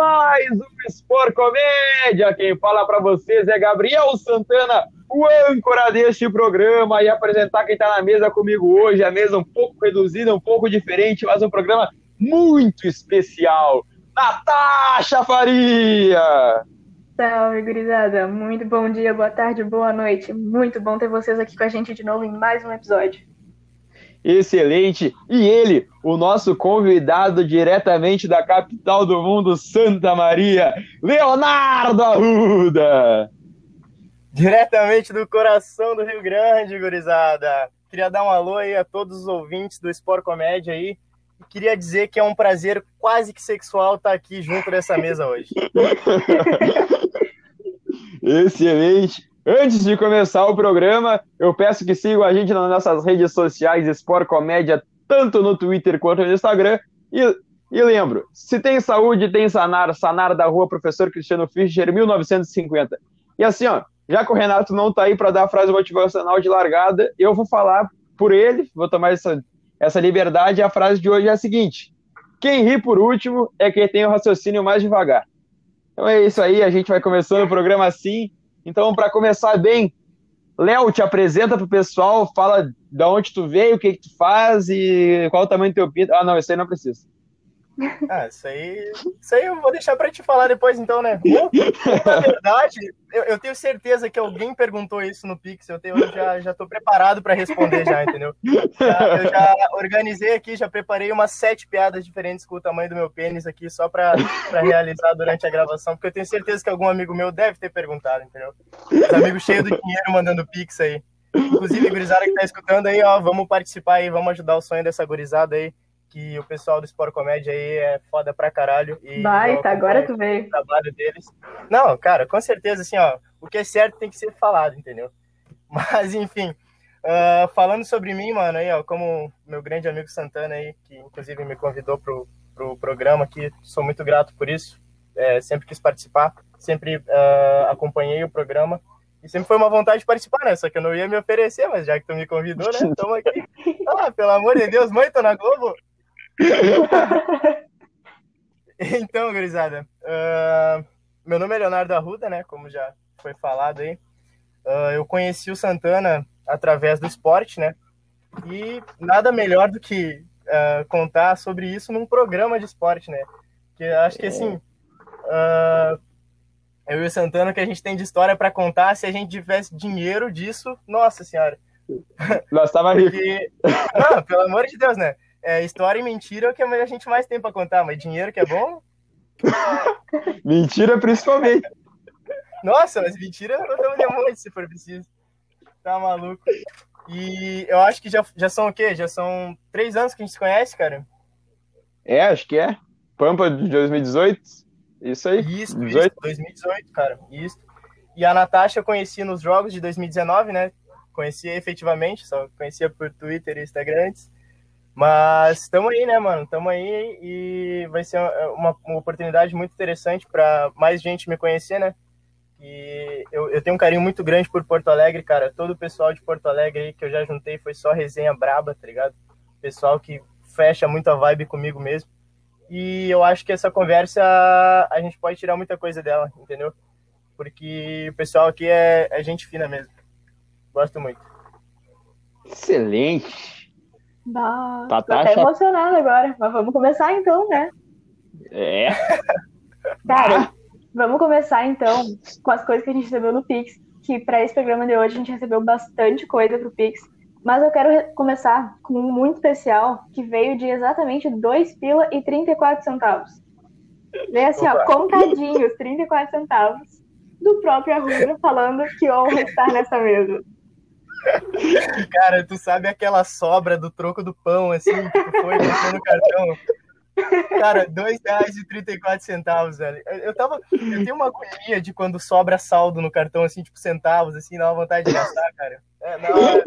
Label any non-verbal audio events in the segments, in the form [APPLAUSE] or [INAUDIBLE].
mais um Sport Comédia. Quem fala para vocês é Gabriel Santana, o âncora deste programa. E apresentar quem está na mesa comigo hoje, a mesa um pouco reduzida, um pouco diferente, mas um programa muito especial. Natasha Faria! Salve, gurizada. Muito bom dia, boa tarde, boa noite. Muito bom ter vocês aqui com a gente de novo em mais um episódio excelente. E ele, o nosso convidado diretamente da capital do mundo, Santa Maria, Leonardo Arruda. Diretamente do coração do Rio Grande, gurizada. Queria dar um alô aí a todos os ouvintes do Sport Comédia aí. E queria dizer que é um prazer quase que sexual estar aqui junto dessa mesa hoje. [LAUGHS] Excelente. Antes de começar o programa, eu peço que sigam a gente nas nossas redes sociais Sport Comédia, tanto no Twitter quanto no Instagram. E, e lembro, se tem saúde, tem Sanar, Sanar da Rua Professor Cristiano Fischer, 1950. E assim, ó, já que o Renato não tá aí para dar a frase motivacional de largada, eu vou falar por ele, vou tomar essa, essa liberdade. A frase de hoje é a seguinte: quem ri por último é quem tem o raciocínio mais devagar. Então é isso aí, a gente vai começando o programa assim. Então, para começar bem, Léo, te apresenta pro pessoal, fala de onde tu veio, o que, que tu faz e qual o tamanho do teu pinto. Ah, não, isso aí não precisa. Ah, isso aí, isso aí eu vou deixar para te falar depois, então, né? Na verdade, eu, eu, tenho certeza que alguém perguntou isso no Pix. Eu, tenho, eu já, já tô preparado para responder já, entendeu? Já, eu já organizei aqui, já preparei umas sete piadas diferentes com o tamanho do meu pênis aqui, só para realizar durante a gravação, porque eu tenho certeza que algum amigo meu deve ter perguntado, entendeu? Os amigos cheios do dinheiro mandando Pix aí. Inclusive, gurizada que tá escutando aí, ó, vamos participar aí, vamos ajudar o sonho dessa gurizada aí que o pessoal do Sport Comédia aí é foda pra caralho. E Vai, tá, agora tu veio. O trabalho deles. Não, cara, com certeza, assim, ó, o que é certo tem que ser falado, entendeu? [LAUGHS] Mas, enfim, uh, falando sobre mim, mano, aí, ó, como meu grande amigo Santana aí, que inclusive me convidou pro, pro programa aqui, sou muito grato por isso, é, sempre quis participar, sempre uh, acompanhei o programa, e sempre foi uma vontade de participar, né? Só que eu não ia me oferecer, mas já que tu me convidou, né? [LAUGHS] Tamo aqui. Ah, pelo amor de Deus, mãe, tô na Globo. Então, gurizada, uh, meu nome é Leonardo Arruda, né? Como já foi falado aí. Uh, eu conheci o Santana através do esporte, né? E nada melhor do que uh, contar sobre isso num programa de esporte, né? Que acho que assim, eu e o Santana, que a gente tem de história para contar, se a gente tivesse dinheiro disso, nossa senhora. Nós tava rico. Não, pelo amor de Deus, né? É, história e mentira é o que a gente mais tem para contar, mas dinheiro que é bom? [LAUGHS] mentira principalmente. Nossa, mas mentira eu dou um monte se for preciso. Tá maluco. E eu acho que já, já são o quê? Já são três anos que a gente se conhece, cara? É, acho que é. Pampa de 2018? Isso aí. Isso, 18. isso 2018, cara. Isso. E a Natasha eu conheci nos jogos de 2019, né? Conhecia efetivamente, só conhecia por Twitter e Instagram antes. Mas estamos aí, né, mano? Estamos aí e vai ser uma, uma oportunidade muito interessante para mais gente me conhecer, né? E eu, eu, tenho um carinho muito grande por Porto Alegre, cara. Todo o pessoal de Porto Alegre aí que eu já juntei foi só resenha braba, tá ligado? Pessoal que fecha muito a vibe comigo mesmo. E eu acho que essa conversa a gente pode tirar muita coisa dela, entendeu? Porque o pessoal aqui é, é gente fina mesmo. Gosto muito. Excelente. Bah, tá, tô até emocionada agora, mas vamos começar então, né? É. Cara, vamos começar então com as coisas que a gente recebeu no Pix, que para esse programa de hoje a gente recebeu bastante coisa pro Pix, mas eu quero começar com um muito especial que veio de exatamente 2 pila e 34 centavos. Vem assim, Opa. ó, contadinhos, 34 centavos do próprio Arruda falando que honra estar nessa mesa. Cara, tu sabe aquela sobra do troco do pão, assim, que foi no cartão? Cara, R$2,34, velho. Eu, eu tava. Eu tenho uma agonia de quando sobra saldo no cartão, assim, tipo, centavos, assim, dá uma vontade de gastar, cara. É, na hora.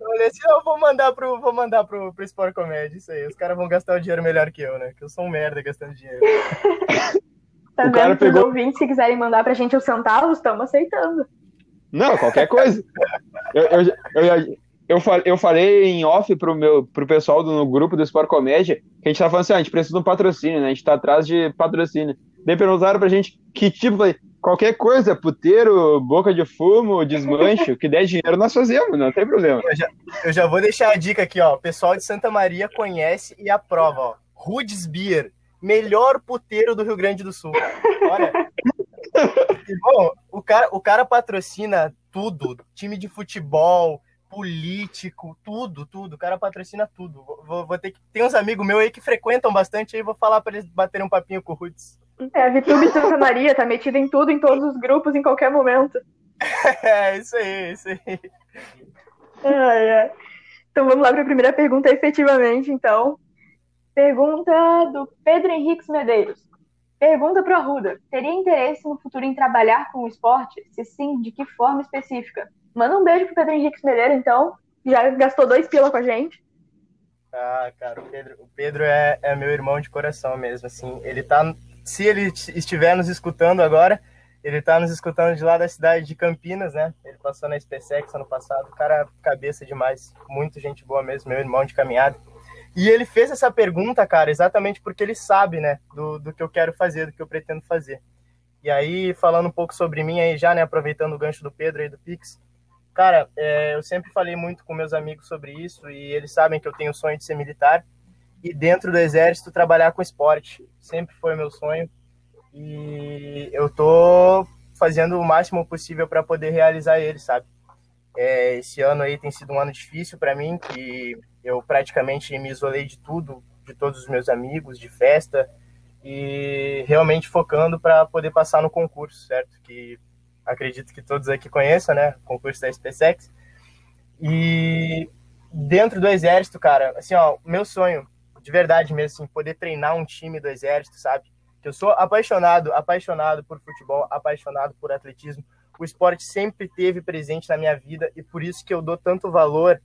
Eu falei assim, eu vou mandar pro, vou mandar pro, pro Sport Comédia, isso aí. Os caras vão gastar o dinheiro melhor que eu, né? Que eu sou um merda gastando dinheiro. Tá o vendo que pegou... os ouvintes, se quiserem mandar pra gente os centavos, estamos aceitando. Não, qualquer coisa. Eu, eu, eu, eu, eu falei em off pro, meu, pro pessoal do no grupo do Sport Comédia que a gente tá falando assim, ah, a gente precisa de um patrocínio, né? A gente tá atrás de patrocínio. Daí perguntaram pra gente que tipo, qualquer coisa, puteiro, boca de fumo, desmanche, o que der dinheiro nós fazemos, não tem problema. Eu já, eu já vou deixar a dica aqui, ó. O pessoal de Santa Maria conhece e aprova, ó. Rudes Beer, melhor puteiro do Rio Grande do Sul. Olha. Bom, o cara, o cara patrocina tudo, time de futebol, político, tudo, tudo. O cara patrocina tudo. Vou, vou ter que. Tem uns amigos meus aí que frequentam bastante aí, vou falar para eles baterem um papinho com o Rudes. É, a Vitube Santa Maria tá metida em tudo, em todos os grupos, em qualquer momento. [LAUGHS] É, isso aí, isso aí. Então vamos lá para a primeira pergunta, efetivamente, então. Pergunta do Pedro Henrique Medeiros. Pergunta para a Ruda: teria interesse no futuro em trabalhar com o esporte? Se sim, de que forma específica? Manda um beijo pro Pedro Henrique Medeiros, então. Já gastou dois pila com a gente. Ah, cara, o Pedro, o Pedro é, é meu irmão de coração mesmo, assim. Ele tá. Se ele estiver nos escutando agora, ele tá nos escutando de lá da cidade de Campinas, né? Ele passou na SpaceX ano passado. Cara, cabeça demais. Muito gente boa mesmo, meu irmão de caminhada. E ele fez essa pergunta, cara, exatamente porque ele sabe, né, do, do que eu quero fazer, do que eu pretendo fazer. E aí, falando um pouco sobre mim aí já, né, aproveitando o gancho do Pedro aí do Pix, cara, é, eu sempre falei muito com meus amigos sobre isso e eles sabem que eu tenho o sonho de ser militar e dentro do exército trabalhar com esporte. Sempre foi meu sonho e eu tô fazendo o máximo possível para poder realizar ele, sabe? É, esse ano aí tem sido um ano difícil para mim, que eu praticamente me isolei de tudo, de todos os meus amigos, de festa, e realmente focando para poder passar no concurso, certo? Que acredito que todos aqui conheçam, né? Concurso da SpaceX. E dentro do exército, cara, assim, ó, meu sonho, de verdade mesmo, assim, poder treinar um time do exército, sabe? Que eu sou apaixonado, apaixonado por futebol, apaixonado por atletismo, o esporte sempre teve presente na minha vida e por isso que eu dou tanto valor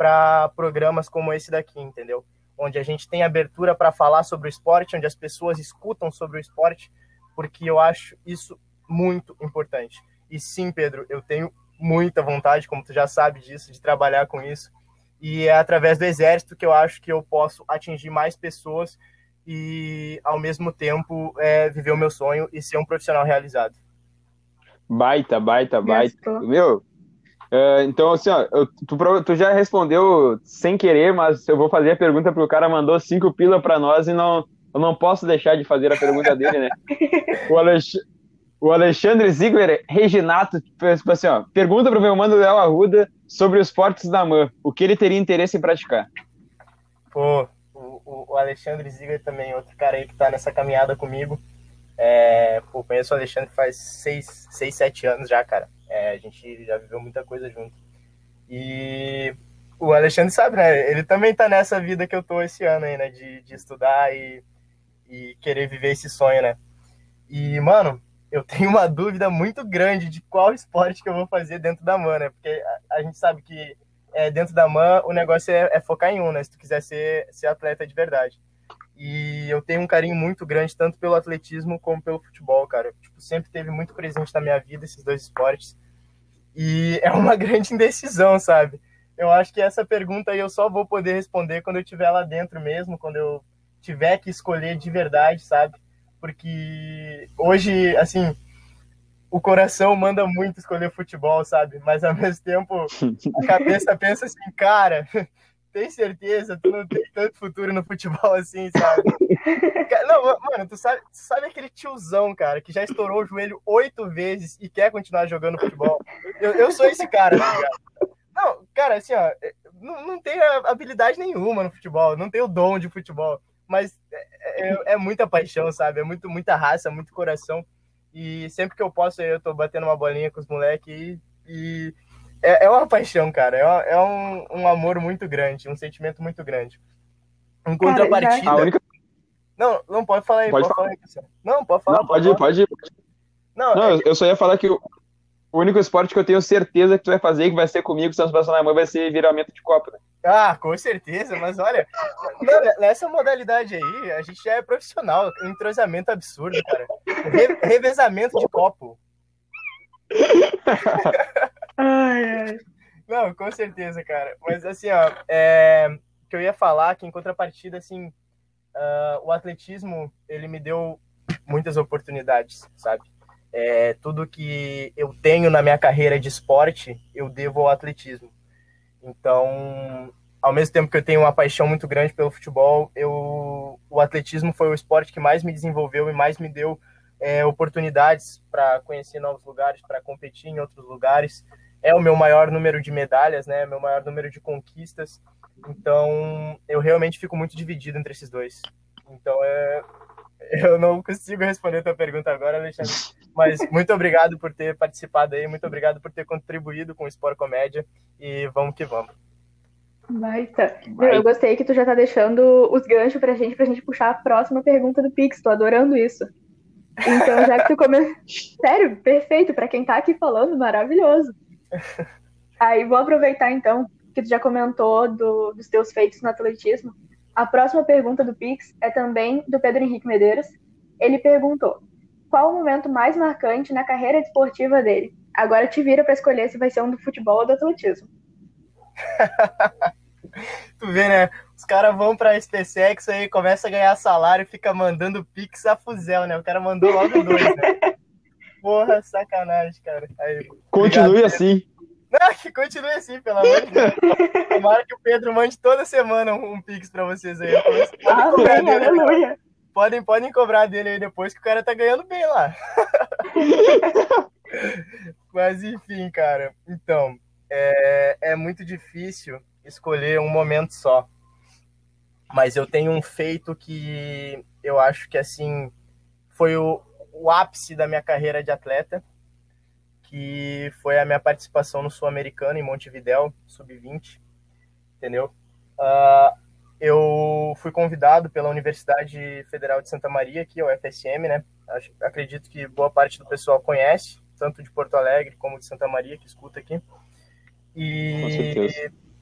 para programas como esse daqui, entendeu? Onde a gente tem abertura para falar sobre o esporte, onde as pessoas escutam sobre o esporte, porque eu acho isso muito importante. E sim, Pedro, eu tenho muita vontade, como tu já sabe disso, de trabalhar com isso. E é através do exército que eu acho que eu posso atingir mais pessoas e, ao mesmo tempo, é, viver o meu sonho e ser um profissional realizado. Baita, baita, baita. Meu, uh, então assim, ó, eu, tu, tu, já respondeu sem querer, mas eu vou fazer a pergunta porque o cara mandou cinco pila para nós e não, eu não posso deixar de fazer a pergunta dele, né? [LAUGHS] O, Alex, o Alexandre Ziegler Reginato, tipo assim, ó, pergunta pro meu mano Léo Arruda sobre os esportes da MAN, o que ele teria interesse em praticar? Pô, o, o Alexandre Ziegler também, outro cara aí que tá nessa caminhada comigo. É, pô, conheço o Alexandre faz seis, seis sete anos já, cara. É, a gente já viveu muita coisa junto. E o Alexandre sabe, né? Ele também tá nessa vida que eu tô esse ano aí, né? De, de estudar e, e querer viver esse sonho, né? E, mano, eu tenho uma dúvida muito grande de qual esporte que eu vou fazer dentro da MAN, né? Porque a, a gente sabe que é, dentro da MAN o negócio é, é, focar em um, né? Se tu quiser ser, ser atleta de verdade. E eu tenho um carinho muito grande tanto pelo atletismo como pelo futebol, cara. Tipo, sempre teve muito presente na minha vida esses dois esportes. E [LAUGHS] é uma grande indecisão, sabe? Eu acho que essa pergunta aí eu só vou poder responder quando eu estiver lá dentro mesmo, quando eu tiver que escolher de verdade, sabe? Porque hoje, assim, o coração manda muito escolher futebol, sabe? Mas ao mesmo tempo a [LAUGHS] cabeça pensa assim, cara, tem certeza? Tu não tem tanto futuro no futebol assim, sabe? Não, mano, tu sabe, tu sabe aquele tiozão, cara, que já estourou o joelho oito vezes e quer continuar jogando futebol? Eu, eu sou esse cara, tá ligado? Não, cara, assim, ó, não, não tenho habilidade nenhuma no futebol, não tenho dom de futebol, mas é, é, é muita paixão, sabe? É muito, muita raça, muito coração. E sempre que eu posso, eu tô batendo uma bolinha com os moleques e, e é, é uma paixão, cara. É, é um, um amor muito grande, um sentimento muito grande. Em contrapartida. Já... Única... Não, não pode falar aí. Pode, pode falar. falar não, pode falar. Não, pode, ir, pode ir. Não, não é... eu só ia falar que o, único esporte que eu tenho certeza que tu vai fazer e que vai ser comigo, se nós passar na mão, vai ser viramento de copo, né? Ah, com certeza, mas olha, nessa modalidade aí, a gente já é profissional, um entrosamento absurdo, cara. Re revezamento de copo. [LAUGHS] ai, ai. Não, com certeza, cara. Mas assim, ó, é, que eu ia falar que em contrapartida, assim, uh, o atletismo, ele me deu muitas oportunidades, sabe? É, tudo que eu tenho na minha carreira de esporte, eu devo ao atletismo. Então, ao mesmo tempo que eu tenho uma paixão muito grande pelo futebol, eu, o atletismo foi o esporte que mais me desenvolveu e mais me deu é, oportunidades para conhecer novos lugares, para competir em outros lugares. É o meu maior número de medalhas, né? Meu maior número de conquistas. Então, eu realmente fico muito dividido entre esses dois. Então, é, [LAUGHS] eu não consigo responder a tua pergunta agora, Alexandre. Mas muito obrigado por ter participado aí, muito obrigado por ter contribuído com o Sport Comédia e vamos que vamos. Baita. Meu, eu gostei que tu já tá deixando os ganchos pra gente, pra gente puxar a próxima pergunta do Pix. Tô adorando isso. Então, já que tu come... Sério, perfeito. Pra quem tá aqui falando, maravilhoso. Aí, vou aproveitar então, que tu já comentou do, dos teus feitos no atletismo. A próxima pergunta do Pix é também do Pedro Henrique Medeiros. Ele perguntou: qual o momento mais marcante na carreira esportiva dele? Agora te vira para escolher se vai ser um do futebol ou do atletismo. [LAUGHS] tu vê, né? Os caras vão pra SpaceX aí, começa a ganhar salário e fica mandando pix a fuzel, né? O cara mandou logo dois, né? [LAUGHS] Porra, sacanagem, cara. Aí, Continue obrigado, assim. Não, que continue assim, pelo amor de Deus. [LAUGHS] Tomara que o Pedro mande toda semana um, um pix pra vocês aí. Ah, bem, aleluia. Podem, podem cobrar dele aí depois que o cara tá ganhando bem lá. [LAUGHS] Mas enfim, cara. Então, é, é muito difícil escolher um momento só. Mas eu tenho um feito que eu acho que assim foi o, o ápice da minha carreira de atleta, que foi a minha participação no Sul-Americano em Montevidéu, sub-20, entendeu? Uh, eu fui convidado pela Universidade Federal de Santa Maria, aqui, o FSM, né? Acho, acredito que boa parte do pessoal conhece, tanto de Porto Alegre como de Santa Maria, que escuta aqui. E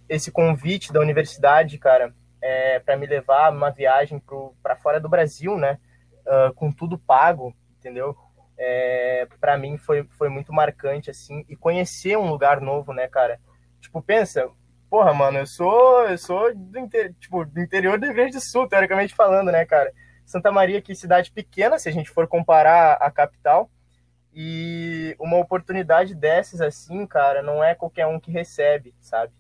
esse convite da universidade, cara, é, para me levar uma viagem para fora do Brasil, né? Uh, com tudo pago, entendeu? É, para mim foi, foi muito marcante, assim, e conhecer um lugar novo, né, cara? Tipo, pensa, porra, mano, eu sou, eu sou do, inter, tipo, do interior do Rio Grande do Sul, teoricamente falando, né, cara? Santa Maria, que cidade pequena, se a gente for comparar a capital, e uma oportunidade dessas, assim, cara, não é qualquer um que recebe, sabe?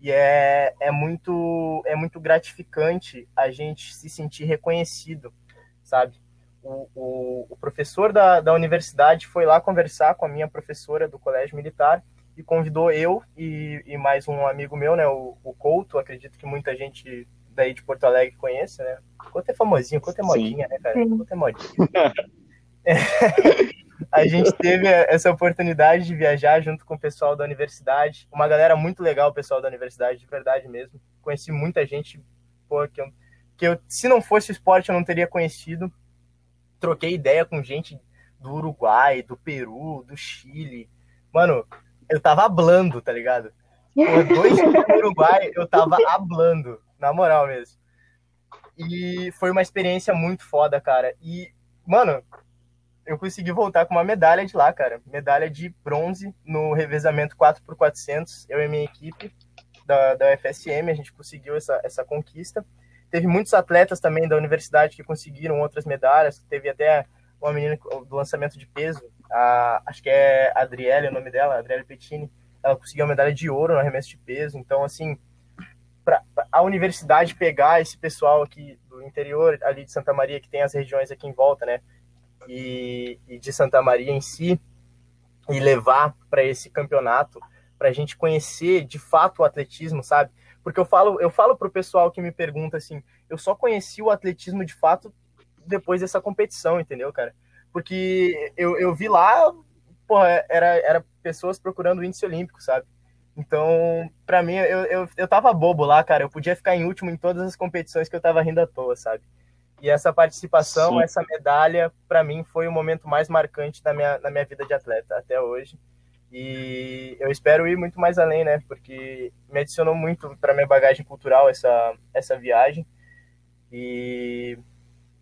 E é, é, muito, é muito gratificante a gente se sentir reconhecido, sabe? O, o, o professor da, da universidade foi lá conversar com a minha professora do colégio militar e convidou eu e, e mais um amigo meu, né, o, o Couto, acredito que muita gente daí de Porto Alegre conhece, né? Couto é famosinho, Couto é modinha, né, cara? Couto é modinha. é, [LAUGHS] [LAUGHS] a gente teve essa oportunidade de viajar junto com o pessoal da universidade. Uma galera muito legal, o pessoal da universidade, de verdade mesmo. Conheci muita gente pô, que, eu, que eu, se não fosse esporte, eu não teria conhecido. Troquei ideia com gente do Uruguai, do Peru, do Chile. Mano, eu tava hablando, tá ligado? Por dois dias no Uruguai, eu tava hablando, na moral mesmo. E foi uma experiência muito foda, cara. E, mano, eu consegui voltar com uma medalha de lá, cara. Medalha de bronze no revezamento 4x400. Eu e minha equipe da, da UFSM, a gente conseguiu essa, essa conquista. Teve muitos atletas também da universidade que conseguiram outras medalhas. Teve até uma menina do lançamento de peso, a, acho que é Adriele, o nome dela, Adriele Pettini. Ela conseguiu a medalha de ouro no arremesso de peso. Então, assim, para a universidade pegar esse pessoal aqui do interior, ali de Santa Maria, que tem as regiões aqui em volta, né? E, e de Santa Maria em si e levar para esse campeonato para a gente conhecer de fato o atletismo, sabe? Porque eu falo, eu falo pro pessoal que me pergunta assim, eu só conheci o atletismo de fato depois dessa competição, entendeu, cara? Porque eu, eu vi lá, porra, era, era pessoas procurando o índice olímpico, sabe? Então, para mim, eu, eu, eu tava bobo lá, cara. Eu podia ficar em último em todas as competições que eu tava rindo à toa, sabe? E essa participação, Sim. essa medalha, para mim foi o momento mais marcante da minha, da minha vida de atleta até hoje. E eu espero ir muito mais além, né? Porque me adicionou muito para minha bagagem cultural essa, essa viagem. E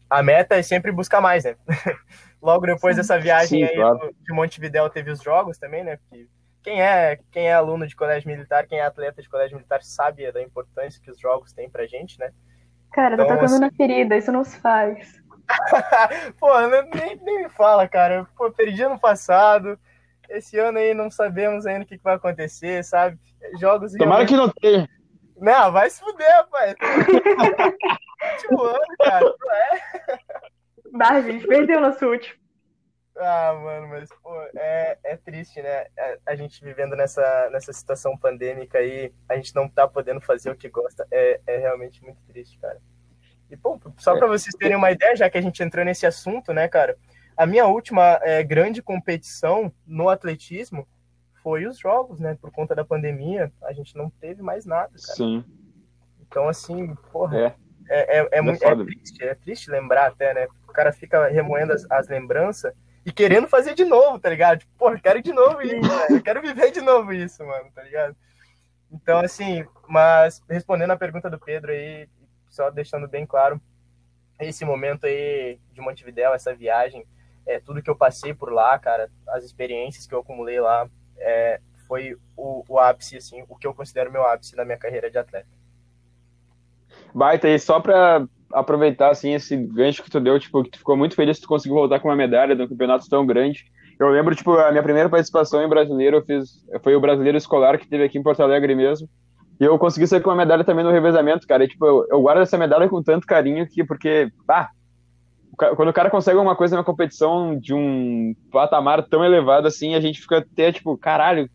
a meta é sempre buscar mais, né? [LAUGHS] Logo depois dessa viagem Sim, aí claro. de Montevidéu teve os jogos também, né? Porque quem é, quem é aluno de colégio militar, quem é atleta de colégio militar sabe da importância que os jogos têm pra gente, né? Cara, tá então, tá tocando assim, na ferida, isso não se faz. [LAUGHS] Pô, nem, nem me fala, cara. Pô, perdi ano passado. Esse ano aí não sabemos ainda o que, que vai acontecer, sabe? Jogos. Tomara realmente... que não tenha. Não, vai se fuder, rapaz. Último [LAUGHS] ano, cara. É. Bah, a gente perdeu nosso último. Ah, mano, mas pô, é, é triste, né? A, é, a, gente vivendo nessa, nessa situação pandêmica aí, a gente não tá podendo fazer o que gosta. É, é realmente muito triste, cara. E, pô, só para vocês terem uma ideia, já que a gente entrou nesse assunto, né, cara? A minha última é, grande competição no atletismo foi os jogos, né? Por conta da pandemia, a gente não teve mais nada, cara. Sim. Então, assim, porra, é, é, é, é, muito, é triste, é triste lembrar até, né? O cara fica remoendo as, as lembranças e querendo fazer de novo, tá ligado? Tipo, pô, eu quero de novo isso. Eu quero viver de novo isso, mano, tá ligado? Então, assim, mas respondendo a pergunta do Pedro aí, só deixando bem claro, esse momento aí de Montevidéu, essa viagem, é, tudo que eu passei por lá, cara, as experiências que eu acumulei lá, é, foi o, o ápice, assim, o que eu considero meu ápice na minha carreira de atleta. Baita, e só para aproveitar assim esse gancho que tu deu, tipo, que tu ficou muito feliz que tu conseguiu voltar com uma medalha de um campeonato tão grande. Eu lembro, tipo, a minha primeira participação em brasileiro, eu fiz, foi o brasileiro escolar que teve aqui em Porto Alegre mesmo. E eu consegui sair com uma medalha também no revezamento, cara. E, tipo, eu, eu guardo essa medalha com tanto carinho que, porque, pá, quando o cara consegue alguma coisa na competição de um patamar tão elevado assim, a gente fica até, tipo, caralho,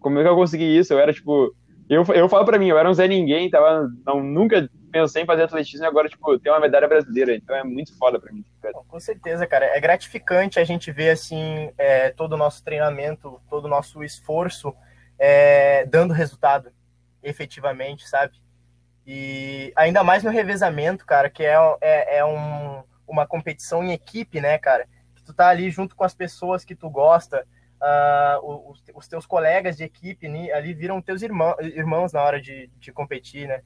como é que eu consegui isso? Eu era, tipo, eu, eu falo pra mim, eu era um Zé Ninguém, tava, não, nunca pensei em fazer atletismo e agora, tipo, tem uma medalha brasileira, então é muito foda pra mim. Cara. Com certeza, cara. É gratificante a gente ver, assim, é, todo o nosso treinamento, todo o nosso esforço é, dando resultado, efetivamente, sabe? E ainda mais no revezamento, cara, que é, é, é um, uma competição em equipe, né, cara? Que tu tá ali junto com as pessoas que tu gosta, uh, os, os, teus colegas de equipe ali viram teus irmão, irmãos na hora de, de competir, né?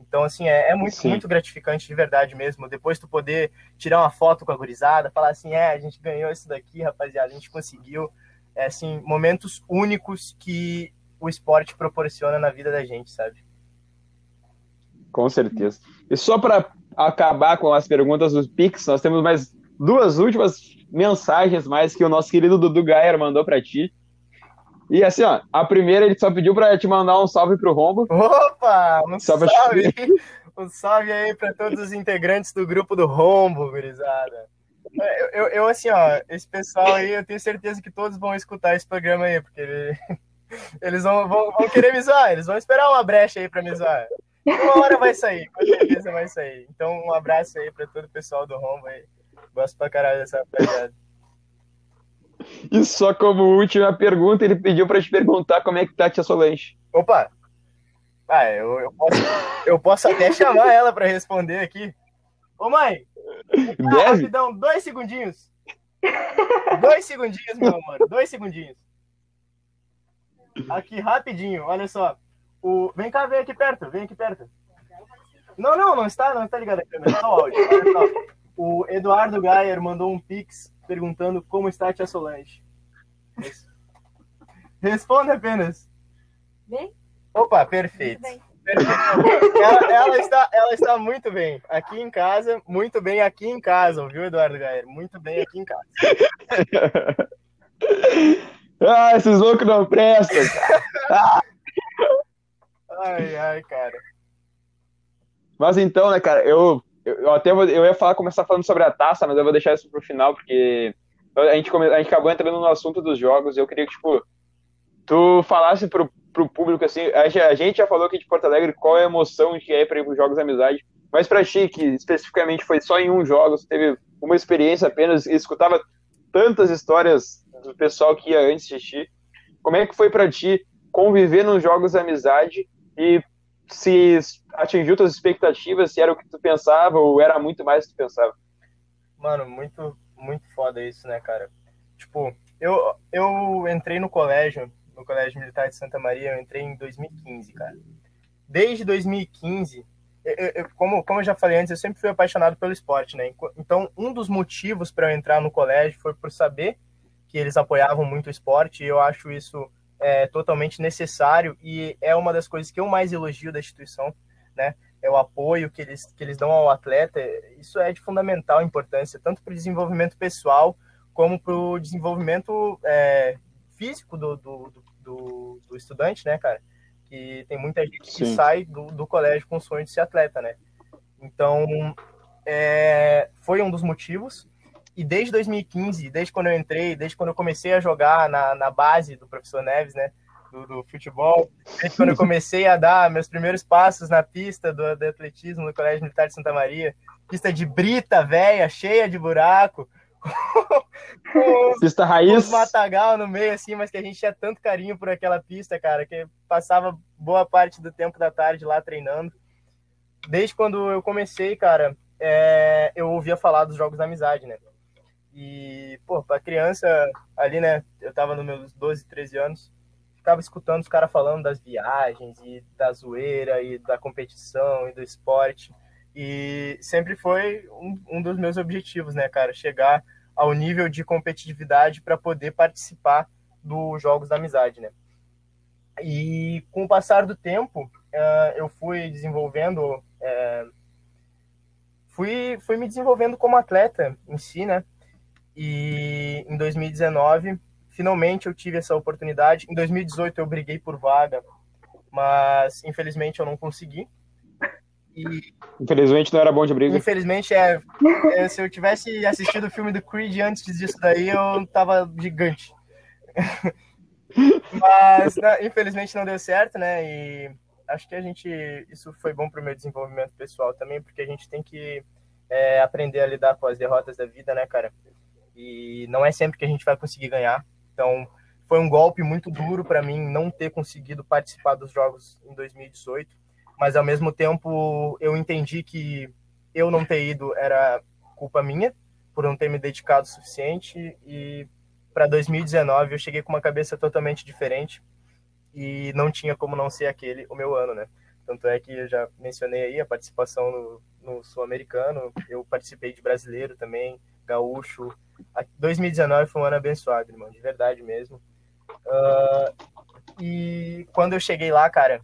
Então, assim, é, é muito, muito gratificante de verdade mesmo. Depois tu poder tirar uma foto com a gurizada, falar assim, é, a gente ganhou isso daqui, rapaziada, a gente conseguiu. É, assim, momentos únicos que o esporte proporciona na vida da gente, sabe? Com certeza. E só para acabar com as perguntas dos Pix, nós temos mais duas últimas mensagens mais que o nosso querido Dudu Gayer mandou para ti. E assim, ó, a primeira ele só pediu para te mandar um salve pro Rombo. Opa, um salve, salve, [LAUGHS] um salve aí para todos os integrantes do grupo do Rombo, gurizada. Eu, eu, eu, assim, ó, esse pessoal aí, eu tenho certeza que todos vão escutar esse programa aí, porque ele, [LAUGHS] eles vão, vão, vão, querer me zoar, eles vão esperar uma brecha aí para me zoar. Uma hora vai sair, com certeza vai sair. Então, um abraço aí para todo o pessoal do Rombo aí. Gosto pra caralho dessa rapaziada. E só como última pergunta, ele pediu pra te perguntar como é que tá a tia Solange. Opa! Ah, eu, eu, posso, eu posso até chamar ela pra responder aqui. Ô mãe! Deve? rapidão, dois segundinhos. Dois segundinhos, meu amor. Dois segundinhos. Aqui, rapidinho, olha só. O... Vem cá, vem aqui perto, vem aqui perto. Não, não, não está, não está ligado a câmera, só o áudio. Olha só. O Eduardo Gayer mandou um pix perguntando como está a tia Solange. Responda apenas. Bem? Opa, perfeito. Ela, ela, está, ela está muito bem aqui em casa, muito bem aqui em casa, viu, Eduardo Gayer? Muito bem aqui em casa. [LAUGHS] ah, esses loucos não prestam. ai, ai, cara. Mas então, né, cara, eu eu, até vou, eu ia falar, começar falando sobre a taça, mas eu vou deixar isso pro final, porque a gente, come, a gente acabou entrando no assunto dos jogos eu queria que, tipo, tu falasse pro, pro público, assim, a, gente já falou aqui de Porto Alegre qual é a emoção que é para ir pros jogos de amizade, mas pra ti, que especificamente foi só em um jogo, você teve uma experiência apenas escutava tantas histórias do pessoal que ia antes de ti, como é que foi para ti conviver nos jogos de amizade e se atingiu tuas expectativas, se era o que tu pensava ou era muito mais do que tu pensava? Mano, muito, muito foda isso, né, cara? Tipo, eu, eu entrei no colégio, no Colégio Militar de Santa Maria, eu entrei em 2015, cara. Desde 2015, eu, eu, como, como eu já falei antes, eu sempre fui apaixonado pelo esporte, né? Então, um dos motivos para eu entrar no colégio foi por saber que eles apoiavam muito o esporte, e eu acho isso é totalmente necessário e é uma das coisas que eu mais elogio da instituição, né? é o apoio que eles, que eles dão ao atleta, isso é de fundamental importância, tanto para o desenvolvimento pessoal, como para o desenvolvimento é, físico do, do, do, do, estudante, né, cara? Que tem muita gente Sim. que sai do, do colégio com o sonho de ser atleta, né? Então, é, foi um dos motivos. E desde 2015, desde quando eu entrei, desde quando eu comecei a jogar na, na base do professor Neves, né? Do, do, futebol, desde quando eu [LAUGHS] comecei a dar meus primeiros passos na pista do, do atletismo no Colégio Militar de Santa Maria, pista de brita velha, cheia de buraco, [LAUGHS] com pista raiz. Um matagal no meio, assim, mas que a gente tinha tanto carinho por aquela pista, cara, que passava boa parte do tempo da tarde lá treinando. Desde quando eu comecei, cara, é, eu ouvia falar dos jogos da amizade, né? E, pô, pra criança ali, né? Eu tava nos meus 12, 13 anos, ficava escutando os caras falando das viagens e da zoeira e da competição e do esporte. E sempre foi um, um dos meus objetivos, né, cara? Chegar ao nível de competitividade para poder participar dos jogos da amizade, né? E com o passar do tempo, uh, eu fui desenvolvendo, uh, fui, fui me desenvolvendo como atleta em si, né? E em 2019, finalmente eu tive essa oportunidade. Em 2018 eu briguei por vaga, mas infelizmente eu não consegui. E... Infelizmente não era bom de briga. Infelizmente é, é, Se eu tivesse assistido o filme do Creed antes disso daí, eu tava gigante. [LAUGHS] Mas né, infelizmente não deu certo, né? E acho que a gente. Isso foi bom para o meu desenvolvimento pessoal também, porque a gente tem que é, aprender a lidar com as derrotas da vida, né, cara? E não é sempre que a gente vai conseguir ganhar. Então, foi um golpe muito duro para mim não ter conseguido participar dos jogos em 2018, mas ao mesmo tempo eu entendi que eu não ter ido era culpa minha por não ter me dedicado o suficiente. E para 2019 eu cheguei com uma cabeça totalmente diferente. E não tinha como não ser aquele o meu ano, né? Tanto é que eu já mencionei aí a participação no, no Sul-Americano, eu participei de brasileiro também, gaúcho, 2019 foi um ano abençoado, irmão, de verdade mesmo. Uh, e quando eu cheguei lá, cara,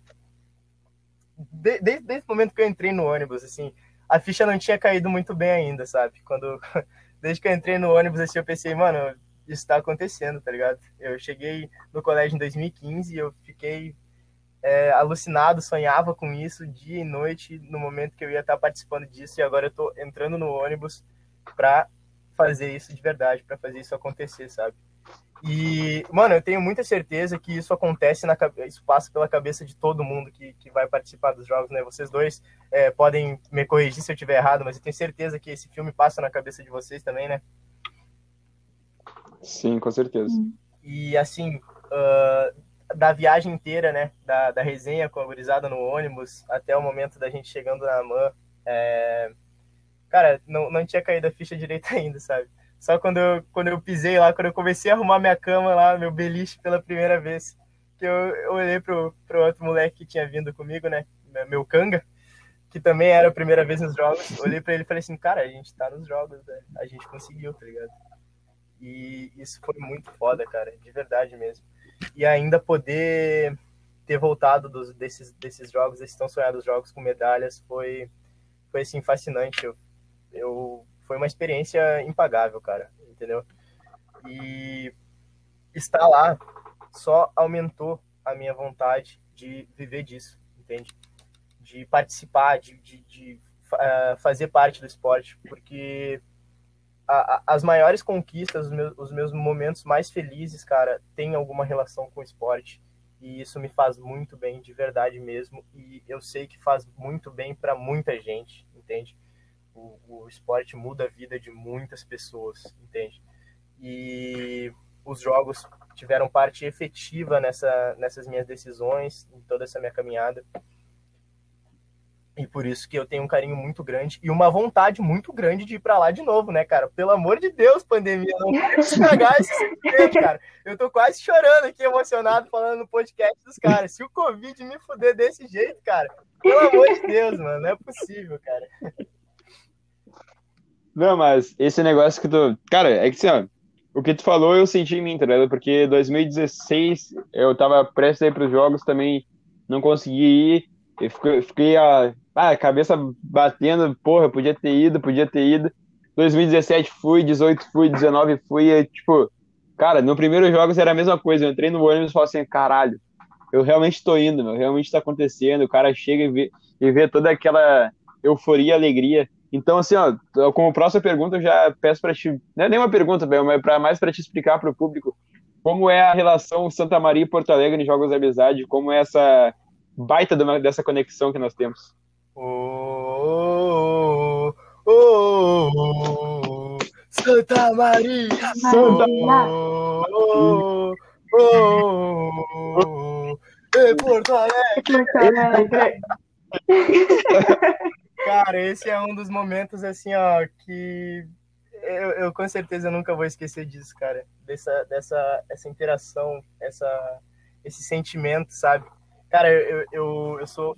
de, desde, desde o momento que eu entrei no ônibus, assim, a ficha não tinha caído muito bem ainda, sabe? Quando, [LAUGHS] desde que eu entrei no ônibus, assim, eu pensei, mano, isso tá acontecendo, tá ligado? Eu cheguei no colégio em 2015 e eu fiquei é, alucinado, sonhava com isso dia e noite no momento que eu ia estar participando disso e agora eu tô entrando no ônibus para fazer isso de verdade, para fazer isso acontecer, sabe? E, mano, eu tenho muita certeza que isso acontece na isso passa pela cabeça de todo mundo que, que vai participar dos jogos, né? Vocês dois é, podem me corrigir se eu estiver errado, mas eu tenho certeza que esse filme passa na cabeça de vocês também, né? Sim, com certeza. E assim, uh, da viagem inteira, né? Da, da resenha com a gurizada no ônibus até o momento da gente chegando na AMAN, é, cara, não, não tinha caído a ficha direito [LAUGHS] ainda, sabe? Só quando eu, quando eu pisei lá, quando eu comecei a arrumar minha cama lá, meu beliche pela primeira vez, que eu, eu olhei pro, pro outro moleque que tinha vindo comigo, né? Meu canga, que também era a primeira vez nos jogos. Olhei para ele e falei assim, cara, a gente tá nos jogos, né? a gente conseguiu, tá ligado? E isso foi muito foda, cara, de verdade mesmo. E ainda poder ter voltado dos, desses, desses jogos, esses tão sonhados jogos com medalhas, foi, foi assim, fascinante. Eu eu foi uma experiência impagável, cara, entendeu? E estar lá só aumentou a minha vontade de viver disso, entende? De participar, de, de, de uh, fazer parte do esporte, porque a, a, as maiores conquistas, os meus, os meus momentos mais felizes, cara, têm alguma relação com o esporte. E isso me faz muito bem, de verdade mesmo. E eu sei que faz muito bem para muita gente, entende? O, o esporte muda a vida de muitas pessoas, entende? E os jogos tiveram parte efetiva nessa, nessas minhas decisões, em toda essa minha caminhada. E por isso que eu tenho um carinho muito grande e uma vontade muito grande de ir para lá de novo, né, cara? Pelo amor de Deus, pandemia, não vai estragar esse sentimento, cara. Eu tô quase chorando aqui, emocionado, falando no podcast dos caras. Se o Covid me fuder desse jeito, cara, pelo amor de Deus, mano, não é possível, cara. Não, mas esse negócio que tu. Cara, é que assim, ó, o que tu falou eu senti em mim, tá ligado? Porque 2016 eu tava prestes a ir pros jogos também, não consegui ir. Eu fiquei, fiquei a, ah, cabeça batendo, porra, podia ter ido, podia ter ido. 2017 fui, 18 fui, 19 fui, e, tipo, cara, no primeiro jogos era a mesma coisa, eu entrei no ônibus e falei assim, caralho, eu realmente tô indo, meu, realmente tá acontecendo, o cara chega e vê, e vê toda aquela euforia, alegria. Então, assim, ó, como próxima pergunta, eu já peço para ti, não é nem uma pergunta, Bel, mas pra, mais para te explicar para o público como é a relação Santa Maria e Porto Alegre em jogos de amizade, como é essa baita dessa conexão que nós temos. Oh, oh, oh, oh, Santa Maria! Santa Maria! Oh, oh, oh, Porto Alegre! Porto Alegre. [LAUGHS] Cara, esse é um dos momentos, assim, ó, que eu, eu, com certeza nunca vou esquecer disso, cara. Dessa, dessa essa interação, essa, esse sentimento, sabe? Cara, eu, eu, eu sou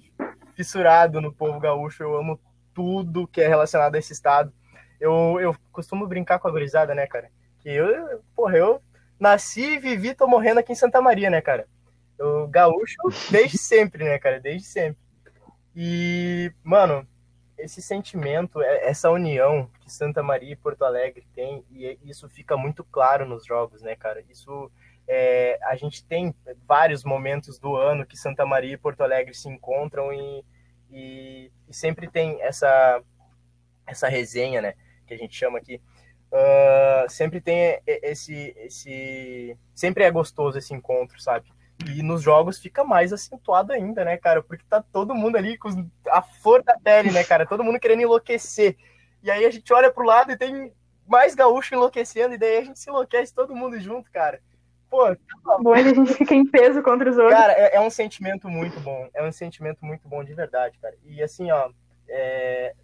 fissurado no povo gaúcho, eu amo tudo que é relacionado a esse estado. Eu, eu costumo brincar com a gurizada, né, cara? Que eu, porra, eu nasci vivi, tô morrendo aqui em Santa Maria, né, cara? Eu gaúcho desde sempre, né, cara? Desde sempre. E, mano, esse sentimento, é, essa união que Santa Maria e Porto Alegre tem, e isso fica muito claro nos jogos, né, cara? Isso é, a gente tem vários momentos do ano que Santa Maria e Porto Alegre se encontram e, e, e sempre tem essa, essa resenha, né? Que a gente chama aqui. Uh, sempre tem esse, esse. Sempre é gostoso esse encontro, sabe? E nos jogos fica mais acentuado ainda, né, cara? Porque tá todo mundo ali com a flor da pele, né, cara? Todo mundo querendo enlouquecer. E aí a gente olha pro lado e tem mais gaúcho enlouquecendo, e daí a gente se enlouquece todo mundo junto, cara. Pô, bom, a gente fica em peso contra os outros. Cara, é, é, um sentimento muito bom. É um sentimento muito bom de verdade, cara. E assim, ó, é...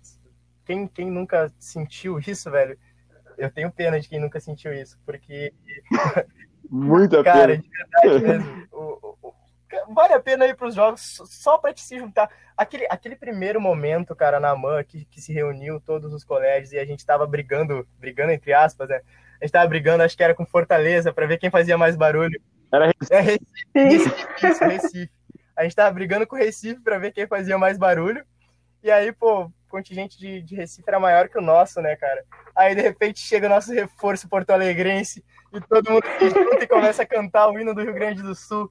quem, quem nunca sentiu isso, velho, eu tenho pena de quem nunca sentiu isso, porque. Muita cara, pena. de verdade [LAUGHS] mesmo. o, o, o... Vale a pena ir para os jogos só para te se juntar. Aquele, aquele primeiro momento, cara, na MAN, que, que se reuniu todos os colégios e a gente tava brigando, brigando entre aspas, né? A gente tava brigando, acho que era com Fortaleza, para ver quem fazia mais barulho. Era Recife. É Recife, Recife, isso, Recife. A gente tava brigando com Recife para ver quem fazia mais barulho. E aí, pô, o contingente de, de Recife era maior que o nosso, né, cara? Aí, de repente, chega o nosso reforço porto-alegrense e todo mundo junto e começa a cantar o hino do Rio Grande do Sul.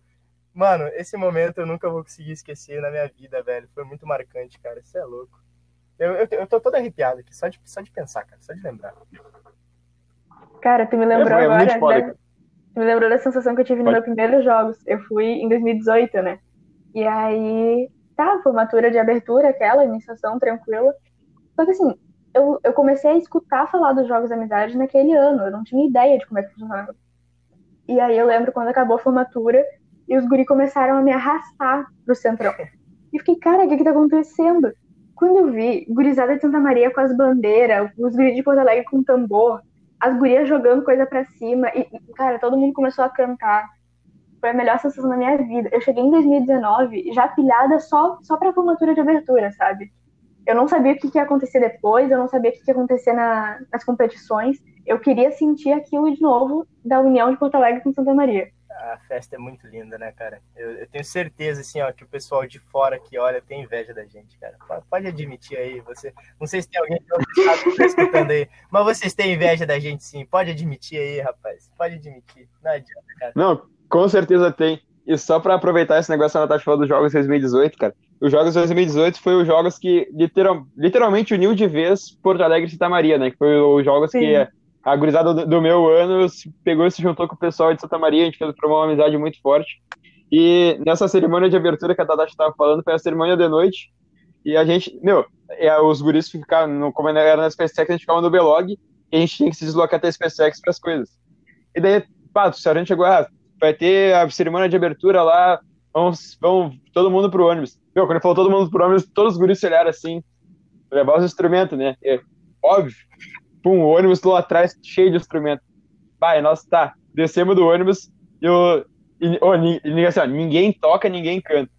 Mano, esse momento eu nunca vou conseguir esquecer na minha vida, velho. Foi muito marcante, cara. Isso é louco. Eu, eu, eu tô todo arrepiado aqui, só de, só de pensar, cara, só de lembrar. Cara, tu me lembrou É, é agora. foda, da- tu me lembrou da sensação que eu tive no Pode. meu primeiro jogos. Eu fui em 2018, né? E aí, tá, formatura de abertura, aquela iniciação tranquila. Só que assim, eu, eu comecei a escutar falar dos jogos da amizade naquele ano. Eu não tinha ideia de como é que funcionava. E aí eu lembro quando acabou a formatura e os guri começaram a me arrastar pro centrão. E fiquei, cara, o que que tá acontecendo? Quando eu vi gurizada de Santa Maria com as bandeiras, os guris de Porto Alegre com tambor, as gurias jogando coisa pra cima, e, cara, todo mundo começou a cantar. Foi a melhor sensação da minha vida. Eu cheguei em 2019 já pilhada só, só pra formatura de abertura, sabe? Eu não sabia o que, que ia acontecer depois, eu não sabia o que, que ia acontecer na- nas competições. Eu queria sentir aquilo de novo da união de Porto Alegre com Santa Maria. A festa é muito linda, né, cara? Eu, eu tenho certeza, assim, ó, que o pessoal de fora que olha tem inveja da gente, cara. Pode, pode admitir aí, você. Não sei se tem alguém que outro estado que tá escutando aí, mas vocês têm inveja da gente, sim. Pode admitir aí, rapaz. Pode admitir. Não adianta, cara. Não, com certeza tem. E só pra aproveitar esse negócio que a Natasha falou dos jogos de 2018, cara. Os jogos de 2018 foi os jogos que literal, literalmente uniu de vez Porto Alegre e Santa Maria, né? Que foi os jogos Sim. que a gurizada do, do meu ano pegou e se juntou com o pessoal de Santa Maria, a gente fez uma amizade muito forte. E nessa cerimônia de abertura que a Tadashi estava falando, foi a cerimônia de noite. E a gente, meu, é, os guris ficavam, no, como era na SpaceX, a gente ficava no Belog e a gente tinha que se deslocar até a SpaceX para as coisas. E daí, pá, o restaurante chegou, ah, vai ter a cerimônia de abertura lá, vamos, vamos todo mundo pro ônibus. Meu, quando ele falou todo mundo pro ônibus, todos os guris se olharam assim, levar os instrumentos, né? É, óbvio. Pum, o ônibus lá atrás, cheio de instrumento. Vai, nós tá, descemos do ônibus e o. E, ni- e, assim, ó, ninguém toca, ninguém canta.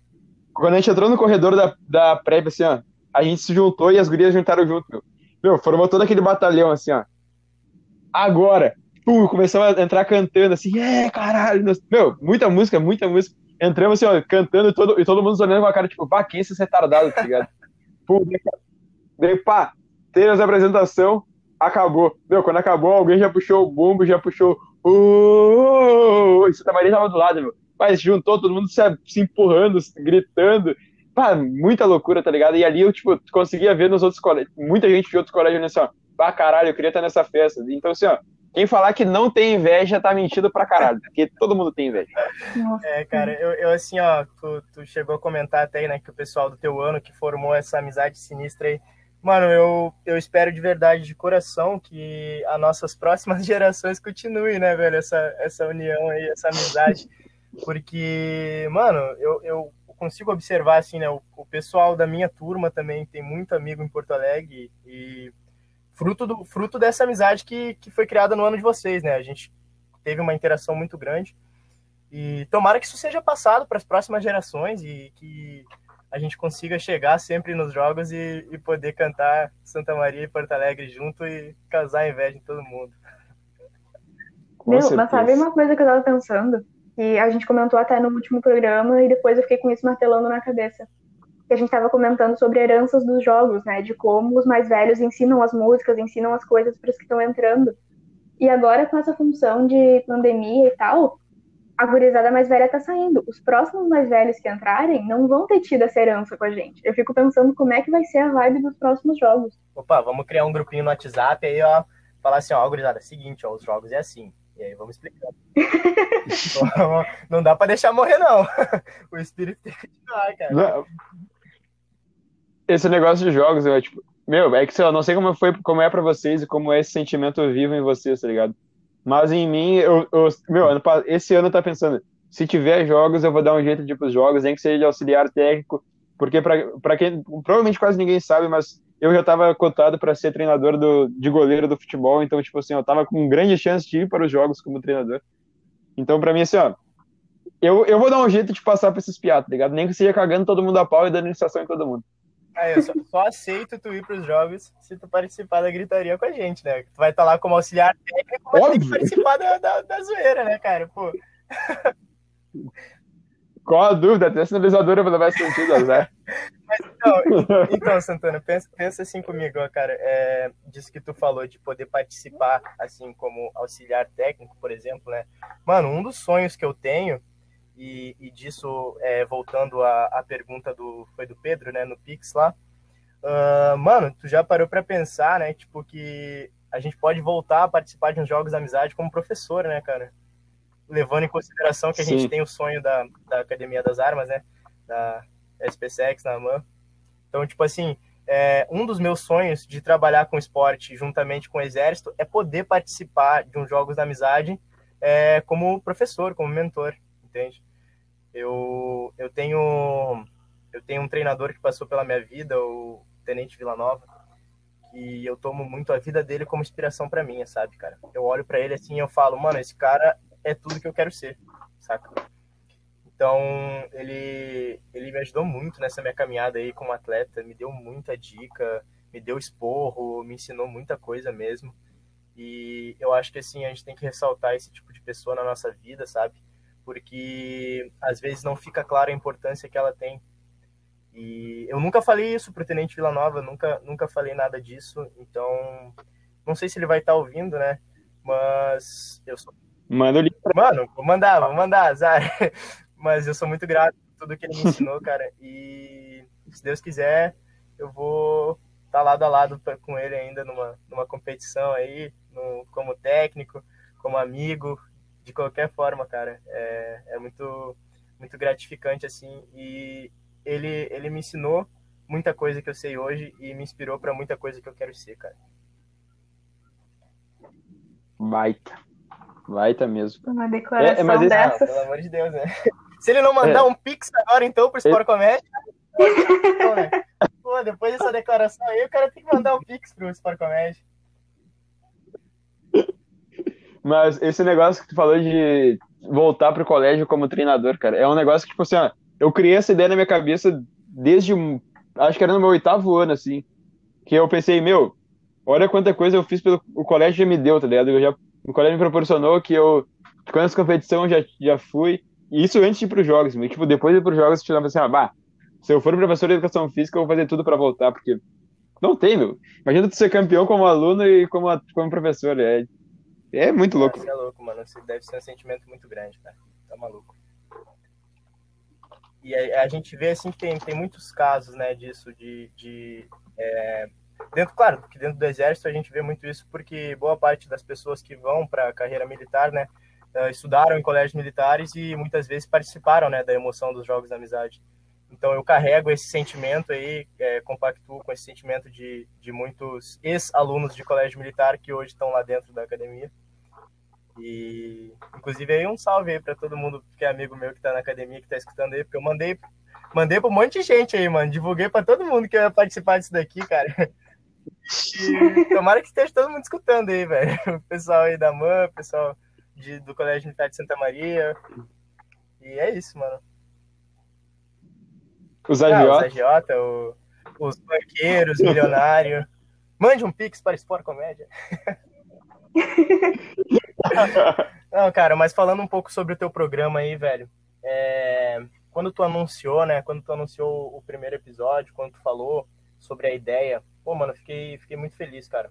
Quando a gente entrou no corredor da, da prévia, assim, ó, a gente se juntou e as gurias juntaram junto, meu. Meu, formou todo aquele batalhão, assim, ó. Agora, pum, começamos a entrar cantando, assim, é, caralho. nós- Meu, muita música, muita música. Entramos, assim, ó, cantando e todo, e todo mundo olhando com a cara, tipo, pá, quem é esse retardado, tá ligado? [LAUGHS] pum, daí pá, teve as apresentação, acabou. Meu, quando acabou, alguém já puxou o bumbo, já puxou o. E Santa Maria tava do lado, meu. Mas juntou todo mundo se, se empurrando, gritando. Pá, muita loucura, tá ligado? E ali eu, tipo, conseguia ver nos outros colégios, muita gente de outros colégios, assim, ó, pá, caralho, eu queria estar nessa festa. Então, assim, ó, quem falar que não tem inveja tá mentindo pra caralho, porque todo mundo tem inveja. É, cara, eu, eu assim, ó, tu, tu, chegou a comentar até, né, que o pessoal do teu ano que formou essa amizade sinistra aí, mano, eu, eu espero de verdade, de coração, que as nossas próximas [LAUGHS] gerações continuem, né, velho, essa, essa união aí, essa amizade, porque, mano, eu, eu consigo observar, assim, né, o, o pessoal da minha turma também tem muito amigo em Porto Alegre e fruto, do, fruto dessa amizade que, que foi criada no ano de vocês, né? A gente teve uma interação muito grande. E tomara que isso seja passado para as próximas gerações e que a gente consiga chegar sempre nos jogos e, e poder cantar Santa Maria e Porto Alegre junto e causar inveja em todo mundo. Meu, mas sabe uma coisa que eu tava pensando? Que a gente comentou até no último programa e depois eu fiquei com isso martelando na cabeça que a gente estava comentando sobre heranças dos jogos, né? De como os mais velhos ensinam as músicas, ensinam as coisas para os que estão entrando. E agora, com essa função de pandemia e tal, a gurizada mais velha tá saindo. Os próximos mais velhos que entrarem não vão ter tido essa herança com a gente. Eu fico pensando como é que vai ser a vibe dos próximos jogos. Opa, vamos criar um grupinho no WhatsApp aí, ó. Falar assim, ó, gurizada, é seguinte, ó, os jogos é assim. E aí vamos explicar. [LAUGHS] não dá para deixar morrer, não. [LAUGHS] O espírito tem que continuar, cara. Não, esse negócio de jogos, eu, tipo, meu, é que sei lá, não sei como foi, como é para vocês e como é esse sentimento vivo em vocês, tá ligado? Mas em mim, eu, eu meu, ano, esse ano tá pensando, se tiver jogos, eu vou dar um jeito de ir pros jogos, nem que seja de auxiliar técnico, porque para quem, provavelmente quase ninguém sabe, mas eu já tava cotado para ser treinador do, de goleiro do futebol, então, tipo assim, eu tava com grande chance de ir para os jogos como treinador. Então, para mim, assim, ó, eu, eu vou dar um jeito de passar pra esses piatos, tá ligado? Nem que seja cagando todo mundo a pau e dando iniciação em todo mundo. Aí, eu só, só, aceito tu ir pros jogos se tu participar da gritaria com a gente, né? Tu vai estar tá lá como auxiliar técnico, mas Óbvio. tem que participar da, da, da zoeira, né, cara? Pô. Qual a dúvida? Até a sinalizadora vai levar sentido, Zé. [LAUGHS] Mas então, então, Santana, pensa, pensa assim comigo, cara. É, disso que tu falou de poder participar, assim, como auxiliar técnico, por exemplo, né? Mano, um dos sonhos que eu tenho e, e disso, é, voltando à, pergunta do, foi do Pedro, né, no Pix lá, uh, mano, tu já parou para pensar, né, tipo, que a gente pode voltar a participar de uns jogos de amizade como professor, né, cara? Levando em consideração que a Sim. gente tem o sonho da, da Academia das Armas, né, da SpaceX, na AMAN. Então, tipo assim, é, um dos meus sonhos de trabalhar com esporte juntamente com o Exército é poder participar de uns jogos da amizade é, como professor, como mentor, entende? Eu, eu tenho eu tenho um treinador que passou pela minha vida, o Tenente Vila Nova, e eu tomo muito a vida dele como inspiração para mim, sabe, cara? Eu olho para ele assim e eu falo, mano, esse cara é tudo que eu quero ser, saca? Então, ele ele me ajudou muito nessa minha caminhada aí como atleta, me deu muita dica, me deu esporro, me ensinou muita coisa mesmo. E eu acho que assim, a gente tem que ressaltar esse tipo de pessoa na nossa vida, sabe? Porque às vezes não fica clara a importância que ela tem. E eu nunca falei isso pro Tenente Vila Nova, nunca, nunca falei nada disso, então não sei se ele vai estar tá ouvindo, né? Mas eu sou. Manda o link pra... Mano, vou mandar, vou mandar, azar. [LAUGHS] Mas eu sou muito grato por tudo que ele me ensinou, cara. E se Deus quiser, eu vou estar tá lado a lado com ele ainda numa, numa competição aí, no, como técnico, como amigo, de qualquer forma, cara. É, é muito, muito gratificante, assim. E ele, ele me ensinou muita coisa que eu sei hoje e me inspirou para muita coisa que eu quero ser, cara. Baita. Baita mesmo. Uma declaração é, é, mas dessas. Ah, pelo amor de Deus, né? Se ele não mandar é. um pix agora, então, pro Sport Comédia, [LAUGHS] então, né? Pô, depois dessa declaração aí, o cara tem que mandar um pix pro Sport Comédia. Mas esse negócio que tu falou de voltar pro colégio como treinador, cara, é um negócio que, tipo assim, ó, eu criei essa ideia na minha cabeça desde, acho que era no meu oitavo ano, assim, que eu pensei, meu, olha quanta coisa eu fiz pelo o colégio já me deu, tá ligado? Eu já, o colégio me proporcionou que eu, quantas competições já, já fui, e isso antes de ir pros jogos, mas, tipo, depois de ir pros jogos, eu falava assim, ah, bah, Se eu for professor de educação física, eu vou fazer tudo para voltar, porque não tem, meu. Imagina tu ser campeão como aluno e como, como professor. É, é muito louco. Isso é louco, mano. Isso deve ser um sentimento muito grande, cara. Tá maluco. E a, a gente vê, assim, que tem, tem muitos casos, né, disso, de... de é, dentro, claro, que dentro do exército a gente vê muito isso porque boa parte das pessoas que vão para a carreira militar, né, uh, estudaram em colégios militares e muitas vezes participaram, né, da emoção dos jogos da amizade. Então eu carrego esse sentimento aí, é, compactuo com esse sentimento de, de muitos ex-alunos de colégio militar que hoje estão lá dentro da academia. E inclusive aí um salve aí para todo mundo que é amigo meu que está na academia, que está escutando aí, porque eu mandei mandei para um monte de gente aí, mano, divulguei para todo mundo que ia participar disso daqui, cara. E tomara que esteja todo mundo escutando aí, velho. O pessoal aí da MAN, o pessoal de, do Colégio Militar de Santa Maria. E é isso, mano. Os agiota. Ah, os agiota, o, os banqueiros, milionários. [LAUGHS] Mande um pix para Sport Comédia. [LAUGHS] Não, cara, mas falando um pouco sobre o teu programa aí, velho. É... Quando tu anunciou, né? Quando tu anunciou o primeiro episódio, quando tu falou sobre a ideia, pô, mano, fiquei, fiquei muito feliz, cara.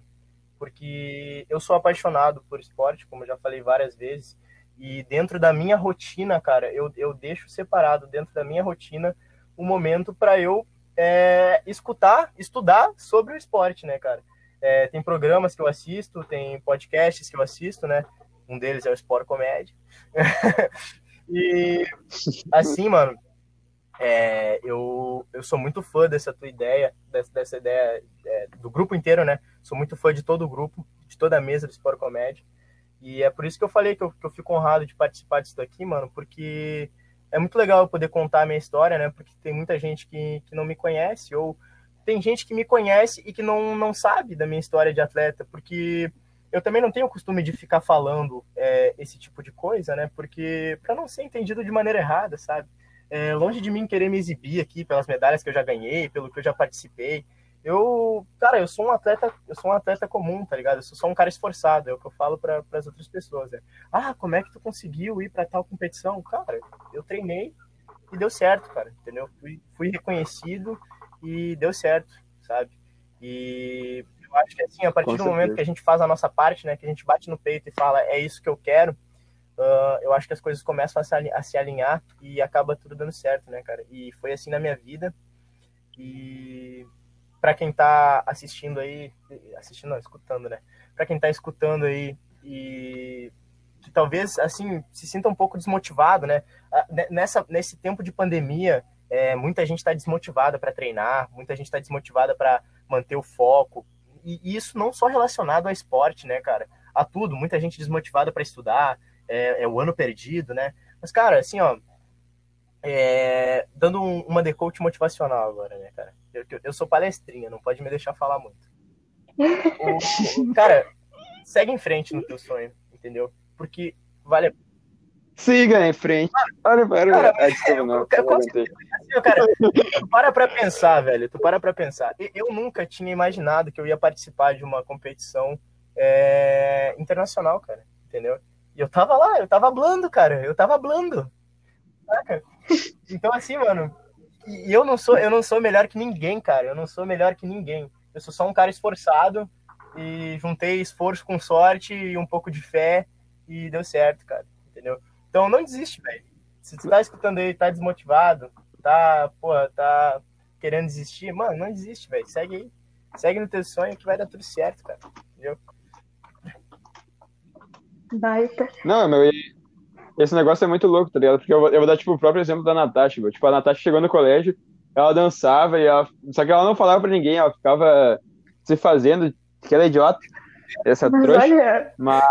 Porque eu sou apaixonado por esporte, como eu já falei várias vezes. E dentro da minha rotina, cara, eu, eu deixo separado dentro da minha rotina um momento para eu é, escutar, estudar sobre o esporte, né, cara? É, tem programas que eu assisto, tem podcasts que eu assisto, né? Um deles é o Sport Comédia. [LAUGHS] e assim, mano, é, eu, eu sou muito fã dessa tua ideia, dessa, dessa ideia é, do grupo inteiro, né? Sou muito fã de todo o grupo, de toda a mesa do Sport Comédia. E é por isso que eu falei que eu, que eu fico honrado de participar disso aqui, mano, porque é muito legal poder contar a minha história, né? Porque tem muita gente que, que não me conhece, ou tem gente que me conhece e que não, não sabe da minha história de atleta, porque eu também não tenho o costume de ficar falando é, esse tipo de coisa, né? Porque para não ser entendido de maneira errada, sabe? É, longe de mim querer me exibir aqui pelas medalhas que eu já ganhei, pelo que eu já participei. Eu, cara, eu sou um atleta, eu sou um atleta comum, tá ligado? Eu sou só um cara esforçado, é o que eu falo para as outras pessoas. Né? Ah, como é que tu conseguiu ir para tal competição? Cara, eu treinei e deu certo, cara, entendeu? Fui, fui reconhecido e deu certo, sabe? E eu acho que assim, a partir Com do certeza. momento que a gente faz a nossa parte, né, que a gente bate no peito e fala, é isso que eu quero, uh, eu acho que as coisas começam a se, a se alinhar e acaba tudo dando certo, né, cara? E foi assim na minha vida. E para quem está assistindo aí, assistindo, não, escutando, né? Para quem está escutando aí e que talvez assim se sinta um pouco desmotivado, né? Nessa nesse tempo de pandemia, é, muita gente está desmotivada para treinar, muita gente está desmotivada para manter o foco. E, e, isso não só relacionado ao esporte, né, cara? A tudo. Muita gente desmotivada para estudar, é, é, o ano perdido, né? Mas, cara, assim, ó, é, dando um, uma decote motivacional agora, né, cara? Eu, eu sou palestrinha, não pode me deixar falar muito. [LAUGHS] O, cara, segue em frente no teu sonho, entendeu? Porque vale Siga em frente. Para, para, cara, desculpa, não, assim, cara, tu para pra pensar, velho. Tu para pra pensar. Eu nunca tinha imaginado que eu ia participar de uma competição é, internacional, cara. Entendeu? E eu tava lá, eu tava blando, cara. Eu tava blando. Saca? Então, assim, mano, e eu não sou, eu não sou melhor que ninguém, cara. Eu não sou melhor que ninguém. Eu sou só um cara esforçado e juntei esforço com sorte e um pouco de fé e deu certo, cara. Entendeu? Então não desiste, velho. Se tu tá escutando aí, tá desmotivado, tá, porra, tá querendo desistir, mano, não desiste, velho. Segue aí. Segue no teu sonho que vai dar tudo certo, cara. Entendeu? Baita. Não, meu, esse negócio é muito louco, tá ligado? Porque eu vou, eu vou dar, tipo, o próprio exemplo da Natasha, meu. Tipo, a Natasha chegou no colégio, ela dançava e ela... Só que ela não falava pra ninguém, ela ficava se fazendo, que ela é idiota, essa mas trouxa. Olha... Mas,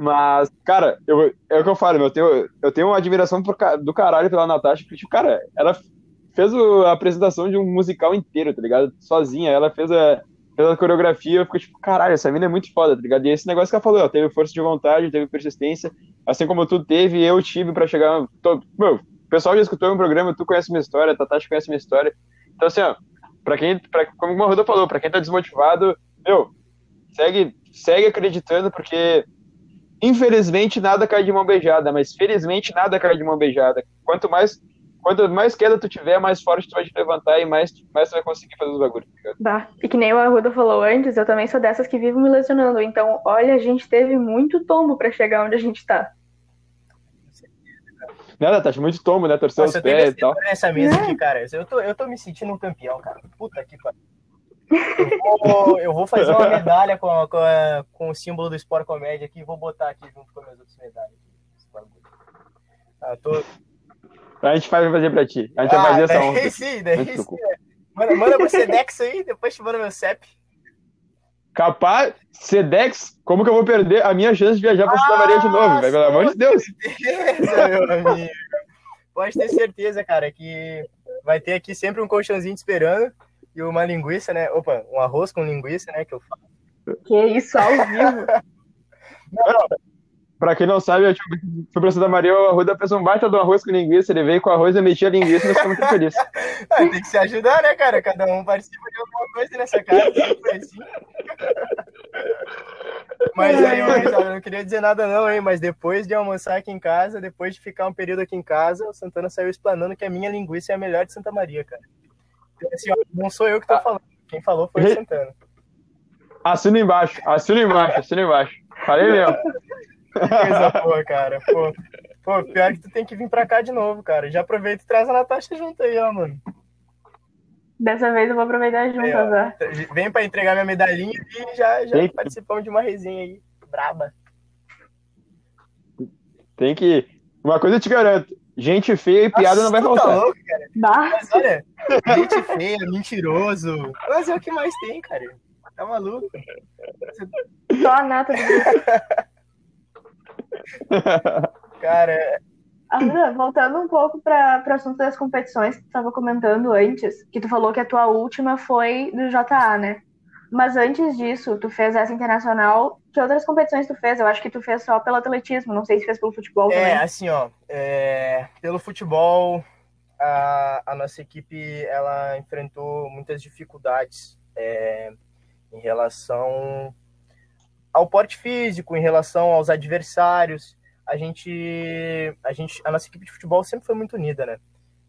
mas, cara, eu, é o que eu falo, eu tenho, eu tenho uma admiração do caralho pela Natasha, porque, tipo, cara, ela fez a apresentação de um musical inteiro, tá ligado? Sozinha, ela fez a, pela coreografia, eu fico tipo, caralho, essa mina é muito foda, tá ligado? E esse negócio que ela falou, ó, teve força de vontade, teve persistência, assim como tu teve, eu tive para chegar. Tô, meu, o pessoal já escutou meu programa, tu conhece minha história, a Tatashi conhece minha história. Então, assim, ó, pra quem, pra, como o Marruda falou, pra quem tá desmotivado, meu, segue, segue acreditando, porque infelizmente nada cai de mão beijada, mas felizmente nada cai de mão beijada. Quanto mais quanto mais queda tu tiver, mais forte tu vai te levantar e mais, mais tu vai conseguir fazer os bagulhos. Tá. E que nem o Arruda falou antes, eu também sou dessas que vivo me lesionando. Então, olha, a gente teve muito tombo para chegar onde a gente tá. Não, Natasha, muito tombo, né? Torceu os pés e tal. Nessa mesa aqui, cara, eu tô, eu tô me sentindo um campeão, cara. Puta que pariu. Eu vou, eu vou fazer uma [LAUGHS] medalha com, com, com o símbolo do Sport Comédia aqui e vou botar aqui junto com as minhas outras medalhas. Ah, tô... A gente vai fazer pra ti. A gente ah, vai fazer essa honra. [LAUGHS] Sim, daí sim. Né? Manda, manda pro Sedex aí, depois te manda meu CEP. Capaz, Sedex, como que eu vou perder a minha chance de viajar pra Santa Maria de novo, velho? Pelo amor de Deus. Certeza, meu amigo. Pode ter certeza, cara, que vai ter aqui sempre um colchãozinho te esperando e uma linguiça, né? Opa, um arroz com linguiça, né? Que eu faço. Que isso, ao vivo. não. Pra quem não sabe, eu fui pra Santa Maria, o Arruda fez um baita do arroz com linguiça, ele veio com arroz e metia linguiça e nós ficamos muito felizes. [LAUGHS] tem que se ajudar, né, cara? Cada um participa de alguma coisa nessa casa, [LAUGHS] assim. Mas aí, eu não queria dizer nada não, hein, mas depois de almoçar aqui em casa, depois de ficar um período aqui em casa, o Santana saiu explanando que a minha linguiça é a melhor de Santa Maria, cara. Assim, ó, não sou eu que tô ah. falando, quem falou foi o Santana. Assina embaixo, assina embaixo, assina embaixo. Falei mesmo. Coisa boa, cara. Pô, pô, pior que tu tem que vir pra cá de novo, cara. Já aproveita e traz a Natasha junto aí, ó, mano. Dessa vez eu vou aproveitar junto? Vem pra entregar minha medalhinha e já, já participamos de uma resenha aí. Braba. Tem que. Uma coisa eu te garanto: gente feia e piada Nossa, não vai faltar. Tá louco, cara. Mas olha, gente feia, mentiroso. Mas é o que mais tem, cara. Tá maluco? Só a nata do [LAUGHS] Cara. Ah, voltando um pouco para o assunto das competições que tu estava comentando antes, que tu falou que a tua última foi do JA, né? Mas antes disso, tu fez essa internacional. Que outras competições tu fez? Eu acho que tu fez só pelo atletismo, não sei se fez pelo futebol é, também. É, assim, ó. É, pelo futebol, a, a, nossa equipe ela enfrentou muitas dificuldades é, em relação ao porte físico, em relação aos adversários. A gente, a gente, a nossa equipe de futebol sempre foi muito unida, né?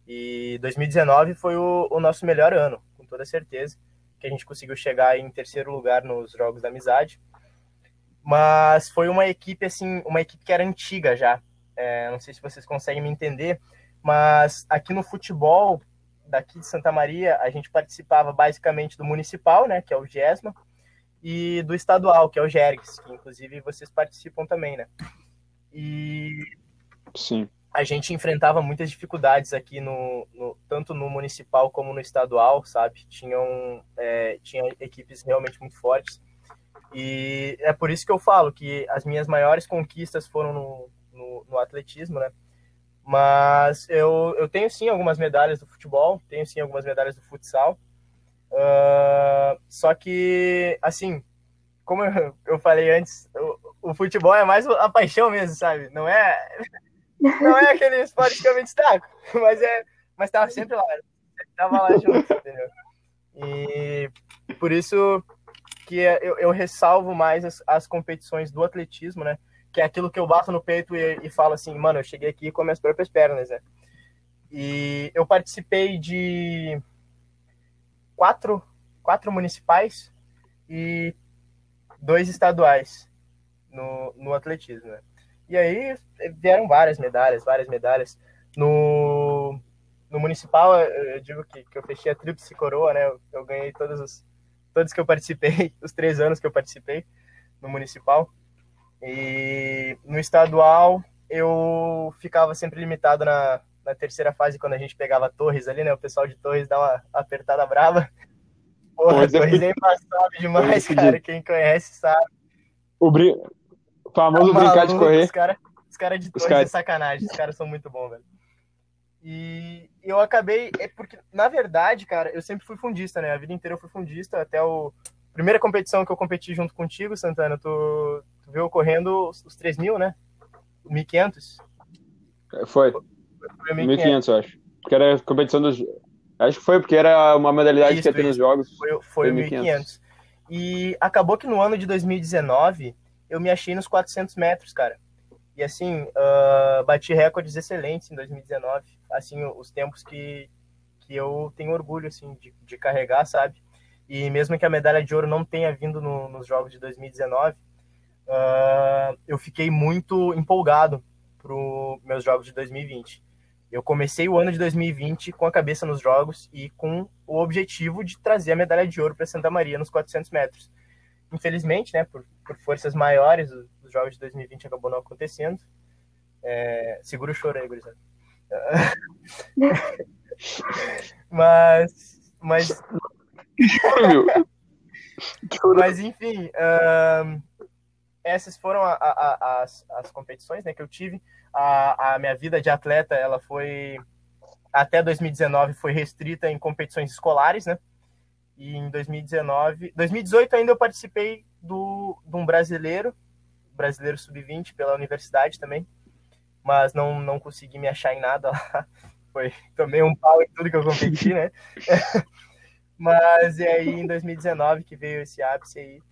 E 2019 foi o, o nosso melhor ano, com toda certeza, que a gente conseguiu chegar em terceiro lugar nos jogos da amizade. Mas foi uma equipe assim, uma equipe que era antiga já. É, não sei se vocês conseguem me entender, mas aqui no futebol daqui de Santa Maria a gente participava basicamente do municipal, né, que é o GESMA, e do estadual, que é o Jergs, que inclusive vocês participam também, né? E Sim. A gente enfrentava muitas dificuldades aqui no, no tanto no municipal como no estadual, sabe? Tinham é, tinha equipes realmente muito fortes e é por isso que eu falo que as minhas maiores conquistas foram no, no, no atletismo, né? Mas eu, eu tenho sim algumas medalhas do futebol, tenho sim algumas medalhas do futsal. Uh, só que, assim, como eu, [LAUGHS] eu falei antes, o, o, futebol é mais a paixão mesmo, sabe? Não é, [LAUGHS] não é aquele esporte que eu me destaco, [LAUGHS] mas é, mas tava sempre lá, tava lá junto, entendeu? E por isso que eu, eu ressalvo mais as, as, competições do atletismo, né? Que é aquilo que eu bato no peito e, e falo assim, mano, eu cheguei aqui com minhas próprias pernas, né? E eu participei de quatro, quatro municipais e dois estaduais no, no atletismo. Né? E aí vieram várias medalhas, várias medalhas. No, no municipal, eu digo que, que eu fechei a tríplice coroa, né? Eu, eu ganhei todos os todos que eu participei, [LAUGHS] os três anos que eu participei no municipal. E no estadual, eu ficava sempre limitado na, na terceira fase, quando a gente pegava Torres ali, né? O pessoal de Torres dá uma apertada brava. Porra, Torres, Torres é embaçado demais, cara. Quem conhece sabe. O, brin... o famoso tá brincar de correr. Os caras cara de Torres cara... é sacanagem. Os caras são muito bons, velho. E eu acabei. É porque, na verdade, cara, eu sempre fui fundista, né? A vida inteira eu fui fundista. Até o. Primeira competição que eu competi junto contigo, Santana, tu, tu viu correndo os, os 3 mil, né? 1.500. Foi. 1.500, eu acho. Porque era a competição dos. Acho que foi porque era uma modalidade isso, que ia ter nos jogos. Foi, foi 1.500. E acabou que no ano de 2019 eu me achei nos 400 metros, cara. E assim, uh, bati recordes excelentes em 2019, assim, os tempos que, que eu tenho orgulho, assim, de, de carregar, sabe? E mesmo que a medalha de ouro não tenha vindo no, nos Jogos de 2019, uh, eu fiquei muito empolgado para os meus Jogos de 2020. Eu comecei o ano de 2020 com a cabeça nos Jogos e com o objetivo de trazer a medalha de ouro para Santa Maria nos 400 metros. Infelizmente, né, por, por forças maiores, os Jogos de 2020 acabou não acontecendo. É, segura o choro aí, gurizada. [LAUGHS] mas, mas, mas enfim, uh, essas foram a, a, a, as, as competições né, que eu tive. A, a minha vida de atleta, ela foi até 2019 foi restrita em competições escolares, né? E em 2019, 2018 ainda eu participei do de um brasileiro, brasileiro sub-20 pela universidade também, mas não não consegui me achar em nada lá. [LAUGHS] Foi tomei um pau em tudo que eu competi, né? [LAUGHS] mas e aí em 2019 que veio esse ápice aí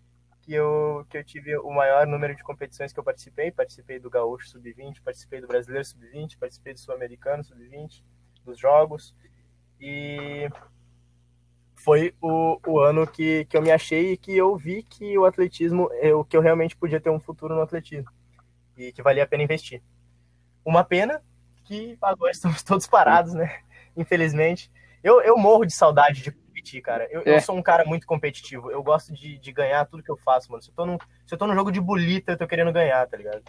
que eu, que eu tive o maior número de competições que eu participei. Participei do Gaúcho Sub-20, participei do Brasileiro Sub-20, participei do Sul-Americano Sub-20, dos Jogos. E foi o, o ano que, que eu me achei e que eu vi que o atletismo, eu, que eu realmente podia ter um futuro no atletismo e que valia a pena investir. Uma pena que agora [LAUGHS] estamos todos parados, né? Infelizmente. Eu, eu morro de saudade de competir, cara. Eu, é. eu, sou um cara muito competitivo. Eu gosto de, de ganhar tudo que eu faço, mano. Se eu, tô num, se eu tô num jogo de bolita, eu tô querendo ganhar, tá ligado?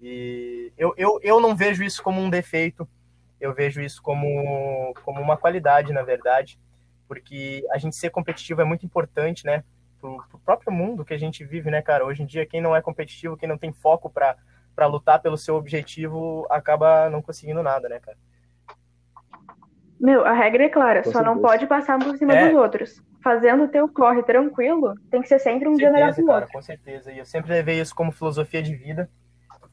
E eu, eu, eu não vejo isso como um defeito. Eu vejo isso como, como uma qualidade, na verdade. Porque a gente ser competitivo é muito importante, né? Pro, pro próprio mundo que a gente vive, né, cara? Hoje em dia, quem não é competitivo, quem não tem foco para para lutar pelo seu objetivo, acaba não conseguindo nada, né, cara? Meu, a regra é clara, Com só certeza. não pode passar por cima é. dos outros. Fazendo o teu corre tranquilo, tem que ser sempre um dia melhor que o outro. Com certeza, e eu sempre levei isso como filosofia de vida.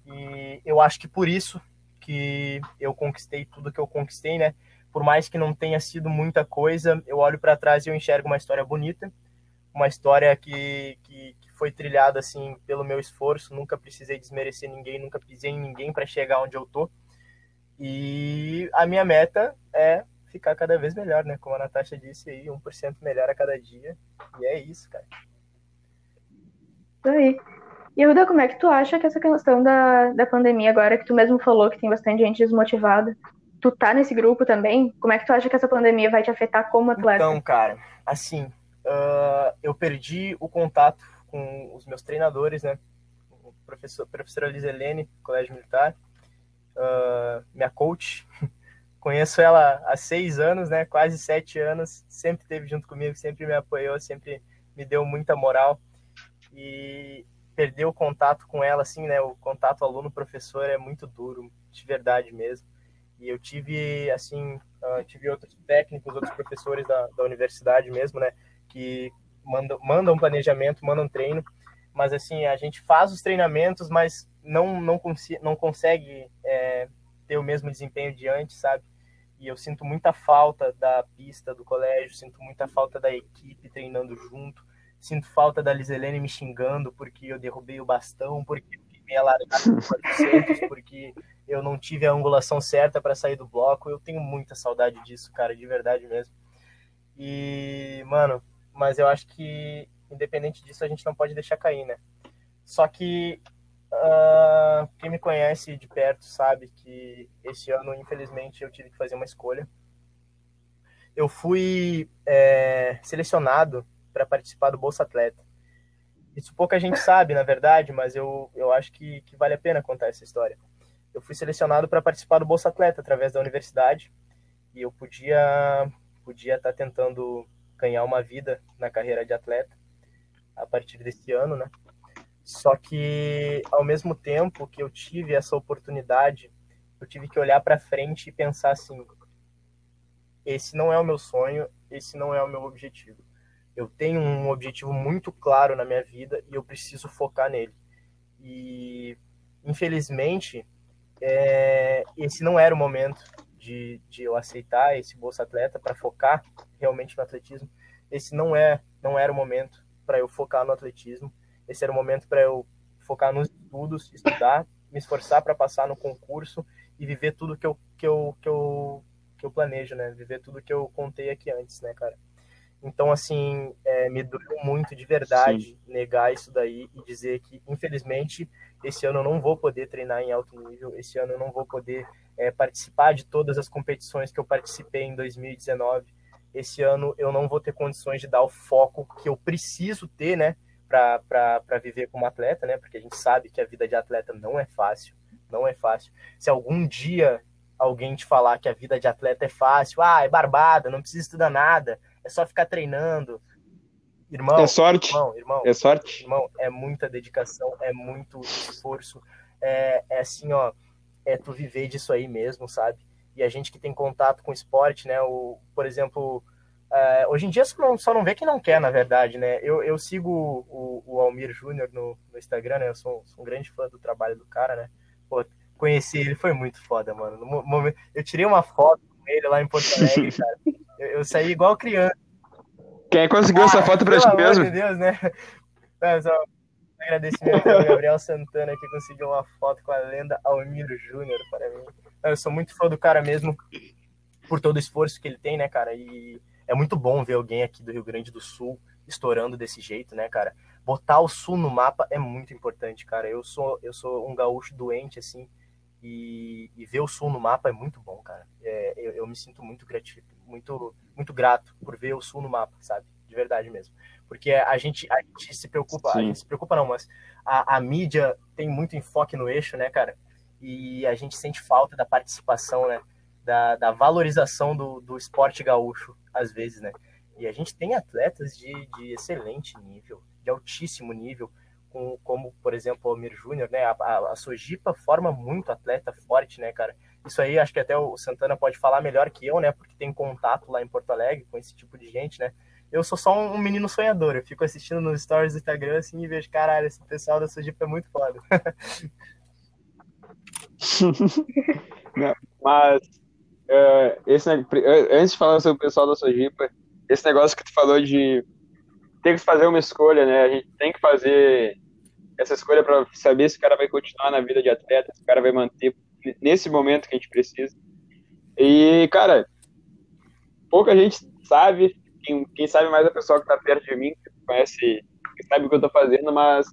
E eu acho que por isso que eu conquistei tudo que eu conquistei, né? Por mais que não tenha sido muita coisa, eu olho para trás e eu enxergo uma história bonita, uma história que, que, que, foi trilhada assim pelo meu esforço. Nunca precisei desmerecer ninguém, nunca pisei em ninguém para chegar onde eu tô. E a minha meta é ficar cada vez melhor, né? Como a Natasha disse aí, 1% melhor a cada dia. E é isso, cara. Isso aí. E Ruda, como é que tu acha que essa questão da, da pandemia agora, que tu mesmo falou que tem bastante gente desmotivada, tu tá nesse grupo também? Como é que tu acha que essa pandemia vai te afetar como atleta? Então, cara, assim, uh, eu perdi o contato com os meus treinadores, né? O professor, professora Lizelene, Colégio Militar, uh, minha coach, [LAUGHS] Conheço ela há seis anos, né? Quase sete anos. Sempre esteve junto comigo, sempre me apoiou, sempre me deu muita moral. E perder o contato com ela, assim, né? O contato aluno-professor é muito duro, de verdade mesmo. E eu tive, assim, uh, tive outros técnicos, outros professores da, da universidade mesmo, né? Que mandam, mandam planejamento, mandam treino. Mas, assim, a gente faz os treinamentos, mas não, não, cons não consegue é, ter o mesmo desempenho de antes, sabe? E eu sinto muita falta da pista do colégio, sinto muita falta da equipe treinando junto, sinto falta da Liselene me xingando porque eu derrubei o bastão, porque eu me alargado no 400, porque eu não tive a angulação certa para sair do bloco. Eu tenho muita saudade disso, cara, de verdade mesmo. E, mano, mas eu acho que independente disso a gente não pode deixar cair, né? Só que Uh, quem me conhece de perto sabe que esse ano, infelizmente, eu tive que fazer uma escolha. Eu fui é, selecionado para participar do Bolsa Atleta. Isso pouca gente sabe, na verdade, mas eu, eu acho que, que vale a pena contar essa história. Eu fui selecionado para participar do Bolsa Atleta através da universidade e eu podia podia estar tá tentando ganhar uma vida na carreira de atleta a partir desse ano, né? Só que, ao mesmo tempo que eu tive essa oportunidade, eu tive que olhar para frente e pensar assim: esse não é o meu sonho, esse não é o meu objetivo. Eu tenho um objetivo muito claro na minha vida e eu preciso focar nele. E, infelizmente, é, esse não era o momento de, de eu aceitar esse Bolsa Atleta para focar realmente no atletismo. Esse não é, não era o momento para eu focar no atletismo esse era o momento para eu focar nos estudos, estudar, me esforçar para passar no concurso e viver tudo que eu, que eu, que eu, que eu planejo, né? Viver tudo que eu contei aqui antes, né, cara? Então, assim, é, me doeu muito de verdade Sim. negar isso daí e dizer que, infelizmente, esse ano eu não vou poder treinar em alto nível, esse ano eu não vou poder é, participar de todas as competições que eu participei em 2019. Esse ano eu não vou ter condições de dar o foco que eu preciso ter, né, para viver como atleta, né, porque a gente sabe que a vida de atleta não é fácil, não é fácil. Se algum dia alguém te falar que a vida de atleta é fácil, ah, é barbada, não precisa estudar nada, é só ficar treinando. Irmão, é sorte. Irmão, irmão, é sorte. Irmão, é muita dedicação, é muito esforço. É, é assim, ó, é tu viver disso aí mesmo, sabe? E a gente que tem contato com esporte, né? O, por exemplo, é, hoje em dia só não, só não vê quem não quer, na verdade, né? Eu, eu sigo o, o Almir Júnior no, no, Instagram, né? Eu sou, sou, um grande fã do trabalho do cara, né? Pô, conheci ele, foi muito foda, mano. No momento, eu tirei uma foto com ele lá em Porto Alegre, [LAUGHS] cara. Eu, eu saí igual criança. Quem conseguiu ah, essa foto pra ti mesmo? Meu Deus, né? Não, só um agradecimento ao Gabriel Santana que conseguiu uma foto com a lenda Almiro Júnior para mim. Eu sou muito fã do cara mesmo por todo o esforço que ele tem, né, cara? E é muito bom ver alguém aqui do Rio Grande do Sul estourando desse jeito, né, cara? Botar o Sul no mapa é muito importante, cara. Eu sou eu sou um gaúcho doente assim e, e, ver o Sul no mapa é muito bom, cara. É, eu, eu, me sinto muito muito, muito grato por ver o Sul no mapa, sabe? De verdade mesmo. Porque a gente, a gente se preocupa, Sim. a gente se preocupa não, mas a, a mídia tem muito enfoque no eixo, né, cara? E a gente sente falta da participação, né? Da, da valorização do, do esporte gaúcho, às vezes, né? E a gente tem atletas de, de excelente nível, de altíssimo nível, com, como, por exemplo, o Almir Júnior, né? A, a, a Sojipa forma muito atleta forte, né, cara? Isso aí acho que até o Santana pode falar melhor que eu, né? Porque tem contato lá em Porto Alegre com esse tipo de gente, né? Eu sou só um, menino sonhador. Eu fico assistindo nos stories do Instagram assim e vejo, caralho, esse pessoal da Sojipa é muito foda. [LAUGHS] Mas uh, esse, antes de falar sobre o pessoal da Sojipa, esse negócio que tu falou de ter que fazer uma escolha, né? A gente tem que fazer essa escolha para saber se o cara vai continuar na vida de atleta, se o cara vai manter nesse momento que a gente precisa. E, cara, pouca gente sabe, quem, quem sabe mais é a pessoa que está perto de mim, que conhece, que sabe o que eu estou fazendo, mas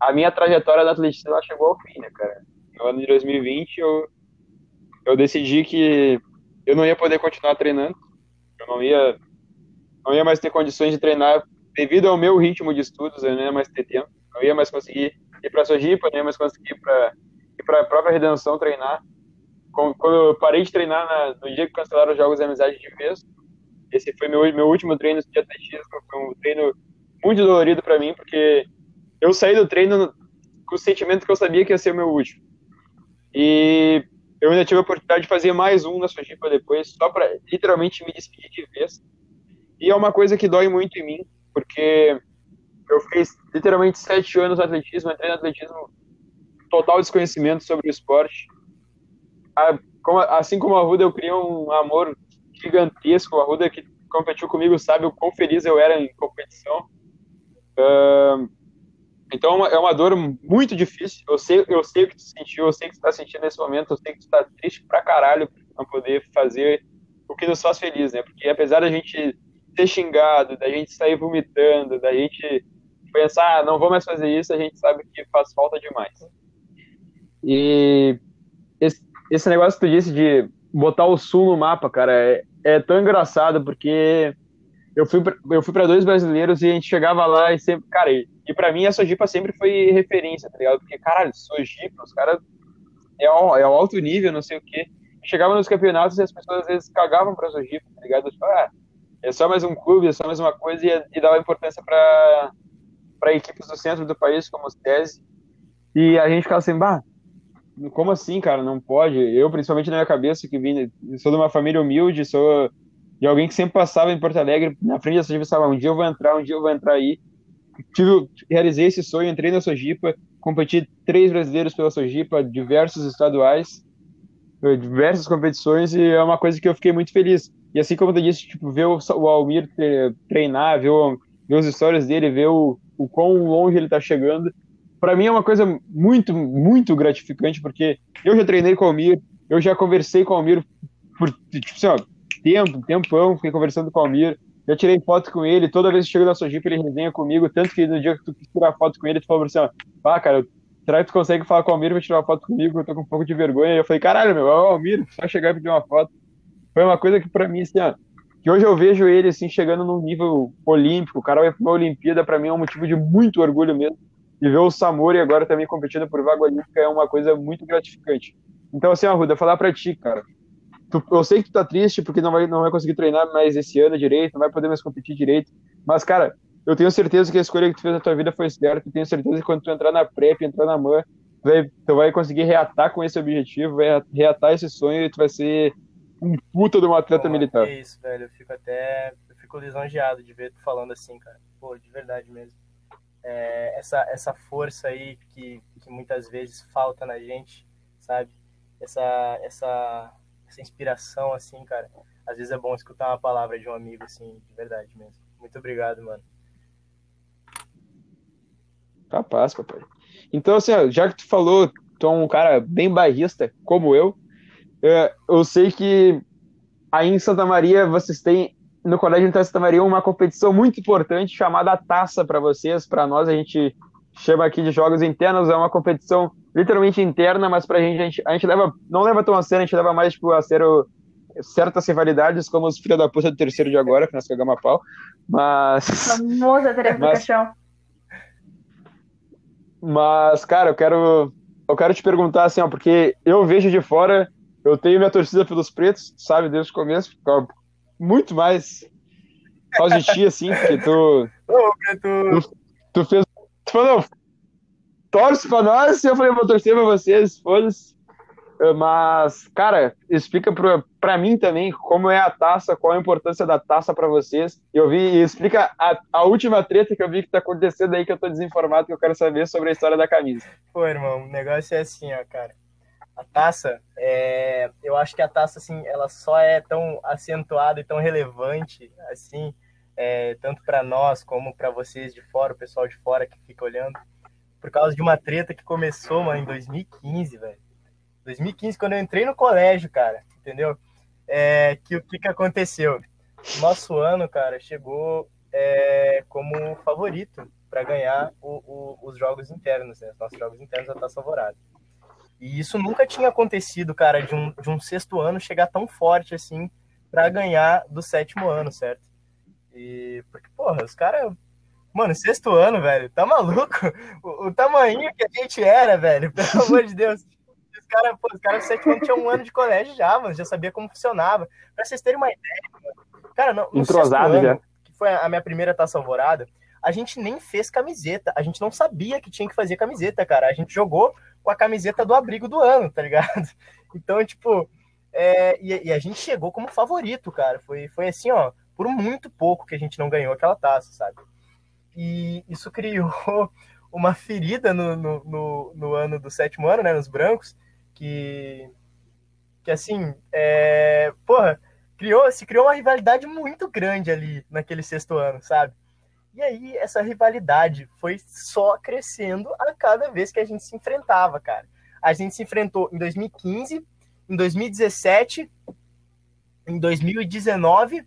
a minha trajetória da atletismo ela chegou ao fim, né, cara? No ano de 2020 eu, eu decidi que eu não ia poder continuar treinando, eu não ia, não ia mais ter condições de treinar devido ao meu ritmo de estudos, eu não ia mais ter tempo, não ia mais conseguir ir para a Sojipa, não ia mais conseguir ir para para a própria Redenção treinar. Quando eu parei de treinar na, no dia que cancelaram os Jogos de Amizade de vez, esse foi meu, meu último treino de atletismo. Foi um treino muito dolorido para mim, porque eu saí do treino com o sentimento que eu sabia que ia ser o meu último. E eu ainda tive a oportunidade de fazer mais um na Sojipa depois, só para literalmente me despedir de vez. E é uma coisa que dói muito em mim, porque eu fiz literalmente sete anos no atletismo, entrei no atletismo total desconhecimento sobre o esporte. Assim como a Ruda, eu criei um amor gigantesco. A Ruda, que competiu comigo, sabe o quão feliz eu era em competição. Então é uma dor muito difícil. Eu sei, eu sei o que tu sentiu, eu sei o que tu tá sentindo nesse momento, eu sei que tu tá triste pra caralho não poder fazer o que nos faz feliz, né? Porque apesar da gente ser xingado, da gente sair vomitando, da gente pensar, ah, não vou mais fazer isso, a gente sabe que faz falta demais. E esse, esse negócio que tu disse de botar o sul no mapa, cara, é, é tão engraçado porque eu fui pra, eu fui para dois brasileiros e a gente chegava lá e sempre, cara, e, e para mim a Sojipa sempre foi referência, tá ligado? Porque caralho, Sojipa, os caras é é alto nível, não sei o quê. Chegava nos campeonatos e as pessoas às vezes cagavam para Sojipa, tá ligado? Tipo, ah, é só mais um clube, é só mais uma coisa e, e dava importância para para equipes do centro do país como os TESE. E a gente ficava assim, bah, como assim, cara? Não pode. Eu, principalmente na minha cabeça, que vim, sou de uma família humilde, sou de alguém que sempre passava em Porto Alegre, na frente da Sojipa, um dia eu vou entrar, um dia eu vou entrar aí. Tive, realizei esse sonho, entrei na Sojipa, competi três brasileiros pela Sojipa, diversos estaduais, diversas competições, e é uma coisa que eu fiquei muito feliz. E assim como eu disse, tipo, ver o, Almir treinar, ver, o, ver as histórias dele, ver o, o quão longe ele está chegando, para mim é uma coisa muito, muito gratificante, porque eu já treinei com o Almir, eu já conversei com o Almir por, tipo assim, ó, tempo, tempão, fiquei conversando com o Almir, já tirei foto com ele, toda vez que chego na Sojipa ele resenha comigo, tanto que no dia que tu tirar foto com ele, tu falou assim, ó, ah, cara, será que tu consegue falar com o Almir pra tirar uma foto comigo? Eu tô com um pouco de vergonha. E eu falei, caralho, meu, é o Almir, só chegar e pedir uma foto. Foi uma coisa que pra mim, assim, ó, que hoje eu vejo ele, assim, chegando num nível olímpico, o cara vai pra uma Olimpíada, pra mim é um motivo de muito orgulho mesmo. E ver o Samori agora também competindo por vaga olímpica é uma coisa muito gratificante. Então, assim, Arruda, falar pra ti, cara, tu, eu sei que tu tá triste porque não vai, não vai conseguir treinar mais esse ano direito, não vai poder mais competir direito, mas, cara, eu tenho certeza que a escolha que tu fez na tua vida foi certa, eu tenho certeza que quando tu entrar na PrEP, entrar na MAN, tu vai, tu vai conseguir reatar com esse objetivo, vai reatar esse sonho e tu vai ser um puta de um atleta Pô, militar. É isso, velho, eu fico até, eu fico lisonjeado de ver tu falando assim, cara, pô, de verdade mesmo. É, essa, essa força aí que, que muitas vezes falta na gente, sabe? Essa, essa, essa inspiração, assim, cara. Às vezes é bom escutar uma palavra de um amigo, assim, de verdade mesmo. Muito obrigado, mano. Capaz, papai. Então, assim, já que tu falou, tu é um cara bem bairrista, como eu, é, eu sei que aí em Santa Maria vocês têm, no Colégio Inter Santa Maria, uma competição muito importante chamada Taça para vocês, para nós a gente chama aqui de jogos internos, é uma competição literalmente interna, mas pra gente, a gente, a gente leva, não leva tão a sério, a gente leva mais tipo, a sério certas rivalidades, como os filhos da puta do terceiro de agora, que nós cagamos a pau, mas... Famosa telefocação. Mas, cara, eu quero, eu quero te perguntar assim, ó, porque eu vejo de fora, eu tenho minha torcida pelos pretos, sabe, desde o começo, muito mais causa de ti, assim, porque tu, tu, tu fez, tu falou, torce pra nós, e eu falei, vou torcer pra vocês, foda-se. Mas, cara, explica pra, pra mim também como é a taça, qual a importância da taça para vocês. Eu vi, e explica a, a última treta que eu vi que tá acontecendo aí, que eu tô desinformado, que eu quero saber sobre a história da camisa. Pô, irmão, o negócio é assim, ó, cara. A taça, é, eu acho que a taça, assim, ela só é tão acentuada e tão relevante, assim, é, tanto para nós como para vocês de fora, o pessoal de fora que fica olhando, por causa de uma treta que começou, mano, em 2015, velho 2015, quando eu entrei no colégio, cara, entendeu? É, que o que, que aconteceu? Nosso ano, cara, chegou é, como favorito para ganhar o, o, os jogos internos, né? Os nossos jogos internos da Taça Alvorada. E isso nunca tinha acontecido, cara, de um, de um sexto ano chegar tão forte assim para ganhar do sétimo ano, certo? E porque, porra, os caras. Mano, sexto ano, velho, tá maluco? O, o tamanho que a gente era, velho, [LAUGHS] pelo amor de Deus caras, pô, os caras sétimo ano tinham um ano de colégio já, mano, já sabia como funcionava. Pra vocês terem uma ideia, mano, cara, no, no Entrosado já. que foi a minha primeira taça alvorada, a gente nem fez camiseta, a gente não sabia que tinha que fazer camiseta, cara. A gente jogou com a camiseta do abrigo do ano, tá ligado? [LAUGHS] Então, tipo, é, e, e, a gente chegou como favorito, cara. Foi, foi assim, ó, por muito pouco que a gente não ganhou aquela taça, sabe? E isso [LAUGHS] criou uma ferida no, no, no, no ano do sétimo ano, né, nos brancos, que, que assim, é, porra, criou, se criou uma rivalidade muito grande ali naquele sexto ano, sabe? E aí essa rivalidade foi só crescendo a cada vez que a gente se enfrentava, cara. A gente se enfrentou em 2015, em 2017, em 2019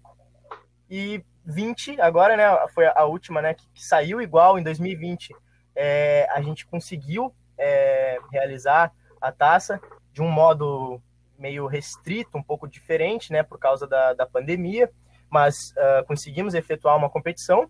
e 20, agora, né, foi a última, né, que, que saiu igual em 2020. É, a gente conseguiu é, realizar a taça de um modo meio restrito, um pouco diferente, né, por causa da, da pandemia, mas uh, conseguimos efetuar uma competição.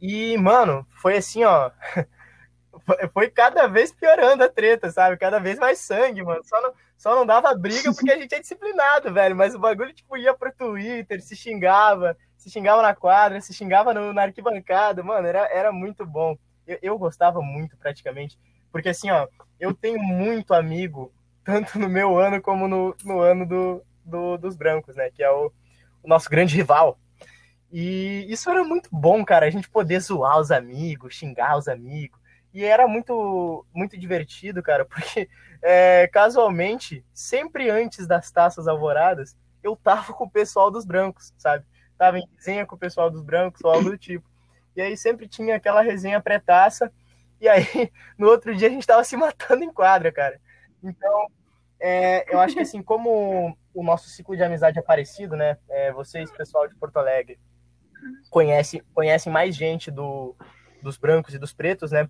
E, mano, foi assim, ó. [LAUGHS] foi cada vez piorando a treta, sabe? Cada vez mais sangue, mano. Só não, só não dava briga porque a gente é disciplinado, velho. Mas o bagulho, tipo, ia pro Twitter, se xingava, se xingava na quadra, se xingava no, na arquibancada, mano. Era, era muito bom. Eu, eu gostava muito, praticamente. Porque, assim, ó, eu tenho muito amigo, [LAUGHS] tanto no meu ano como no, no ano do, do, dos brancos, né? Que é o, o nosso grande rival. E isso era muito bom, cara, a gente poder zoar os amigos, xingar os amigos. E era muito, muito divertido, cara, [LAUGHS] porque é, casualmente, sempre antes das taças alvoradas, eu tava com o pessoal dos brancos, sabe? Tava em resenha com o pessoal dos brancos ou algo do tipo. E aí sempre tinha aquela resenha pré-taça E aí, [LAUGHS] no outro dia, a gente tava se matando em quadra, cara. Então, é, eu acho que assim, como o nosso ciclo de amizade é parecido, né? É, vocês, pessoal de Porto Alegre, conhecem, conhecem mais gente do, dos brancos e dos pretos, né?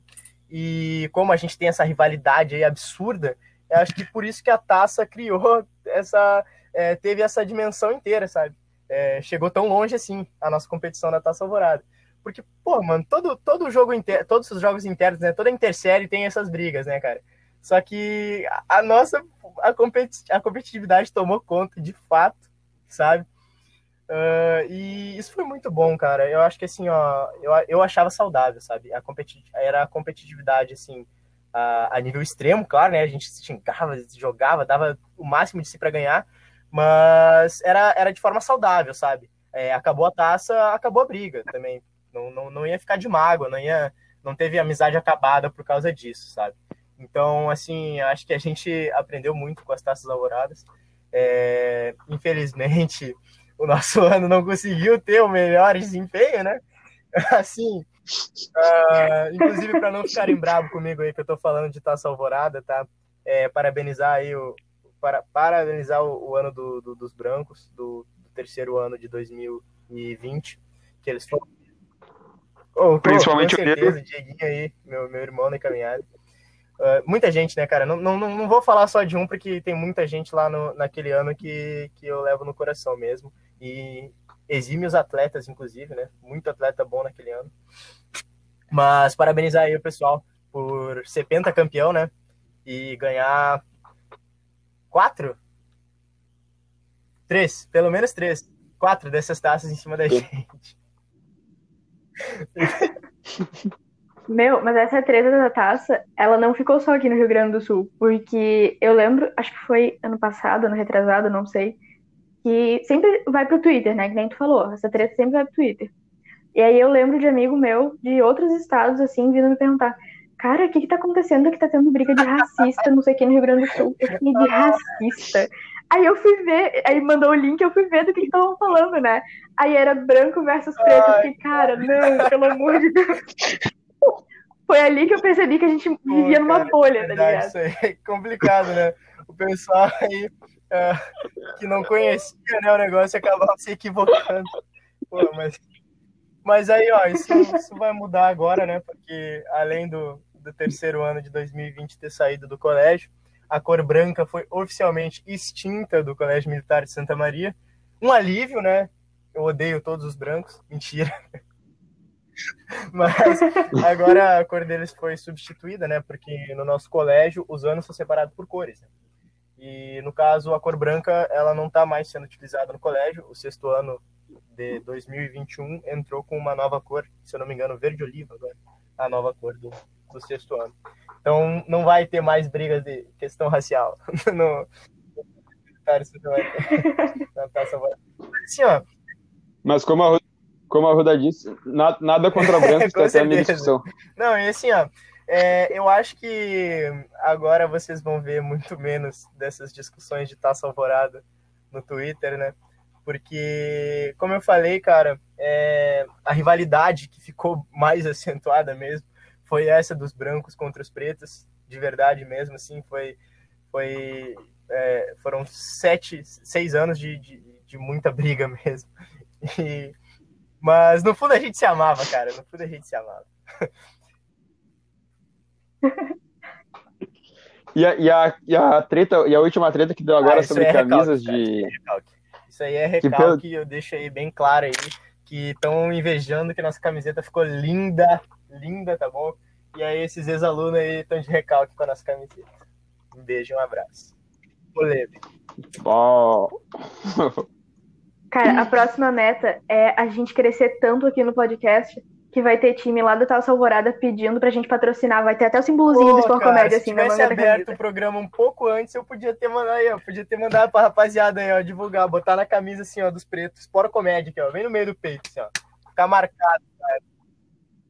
E como a gente tem essa rivalidade absurda, acho que por isso que a taça criou essa. É, teve essa dimensão inteira, sabe? É, chegou tão longe assim a nossa competição da Taça Alvorada. Porque, pô, mano, todo, todo jogo inter... todos os jogos internos, né? Toda intersérie tem essas brigas, né, cara? Só que a nossa a, competi a competitividade tomou conta de fato, sabe? Uh, e isso foi muito bom, cara. Eu acho que assim, ó, eu, eu achava saudável, sabe? A competi era a competitividade, assim, a, a, nível extremo, claro, né? A gente se xingava, jogava, dava o máximo de si para ganhar, mas era, era de forma saudável, sabe? É, acabou a taça, acabou a briga também. Não, não, não ia ficar de mágoa, não ia, não teve amizade acabada por causa disso, sabe? Então, assim, acho que a gente aprendeu muito com as taças alvoradas. É, infelizmente, o nosso [LAUGHS] ano não conseguiu ter o melhor desempenho, né? [LAUGHS] Assim, uh, inclusive para não ficarem bravos comigo aí que eu tô falando de taça alvorada, tá? É, parabenizar aí o para, parabenizar o, o ano do, do, dos brancos, do, do, terceiro ano de 2020, que eles foram. Oh, Principalmente com certeza, o Dieguinho aí, meu, meu irmão na caminhada. Uh, muita gente, né, cara? Não, não, não vou falar só de um, porque tem muita gente lá no, naquele ano que, que eu levo no coração mesmo. E exímios atletas, inclusive, né? Muito atleta bom naquele ano. Mas parabenizar aí o pessoal por ser pentacampeão, né? E ganhar quatro? Três, pelo menos três. Quatro dessas taças em cima da gente. [LAUGHS] Meu, mas essa treta da taça, ela não ficou só aqui no Rio Grande do Sul, porque eu lembro, acho que foi ano passado, ano retrasado, não sei, que sempre vai pro Twitter, né? Que nem tu falou, essa treta sempre vai pro Twitter. E aí eu lembro de amigo meu de outros estados, assim, vindo me perguntar, cara, o que que tá acontecendo que tá tendo briga de racista, não sei o que, no Rio Grande do Sul? Eu fiquei de racista. Aí eu fui ver, aí mandou o link, eu fui ver do que estavam falando, né? Aí era branco versus preto, eu fiquei, cara, não, pelo amor de Deus. Foi ali que eu percebi que a gente vivia Pô, numa cara, bolha, tá ligado? Isso aí é complicado, né? O pessoal aí uh, [LAUGHS] que não conhecia né, o negócio acabava se equivocando. Pô, mas, mas aí, ó, isso, isso vai mudar agora, né? Porque além do, do terceiro ano de 2020 ter saído do colégio, a cor branca foi oficialmente extinta do Colégio Militar de Santa Maria. Um alívio, né? Eu odeio todos os brancos. Mentira. [LAUGHS] Mas agora a cor deles foi substituída, né? Porque no nosso colégio os anos são separados por cores. Né? E no caso a cor branca ela não está mais sendo utilizada no colégio. O sexto ano de 2021 entrou com uma nova cor, se eu não me engano, verde oliva agora, a nova cor do, do sexto ano. Então não vai ter mais brigas de questão racial [LAUGHS] no, Assim, ó. Mas como a como a Ruda disse, nada, nada contra brancos, [LAUGHS] tá até a minha discussão. Não, e assim, ó, é, eu acho que agora vocês vão ver muito menos dessas discussões de taça alvorada no Twitter, né? Porque, como eu falei, cara, é, a rivalidade que ficou mais [LAUGHS] acentuada mesmo foi essa dos brancos contra os pretos, de verdade mesmo, assim, foi, foi é, foram sete, seis anos de, de, de muita briga [LAUGHS] mesmo. E, mas no fundo a gente se amava, cara. No fundo a gente se amava. [LAUGHS] E a, e, a, e a treta, e a última treta que deu agora ah, sobre é camisas recalque, de. Isso aí é recalque, que... eu deixo aí bem claro aí, que estão invejando que nossa camiseta ficou linda, linda, tá bom? E aí esses ex-alunos aí estão de recalque com a nossa camiseta. Um beijo e um abraço. Polêmico. Bom. [LAUGHS] Cara, a próxima meta é a gente crescer tanto aqui no podcast que vai ter time lá do Taça Alvorada pedindo pra gente patrocinar. Vai ter até o símbolozinho do Sport Comédia, assim, na manga aberto o programa um pouco antes, eu podia ter mandado aí, ó. Podia ter mandado pra rapaziada aí, ó, divulgar, botar na camisa, assim, ó, dos pretos, Sport Comédia, aqui, ó, bem no meio do peito, assim, ó. Ficar marcado, cara.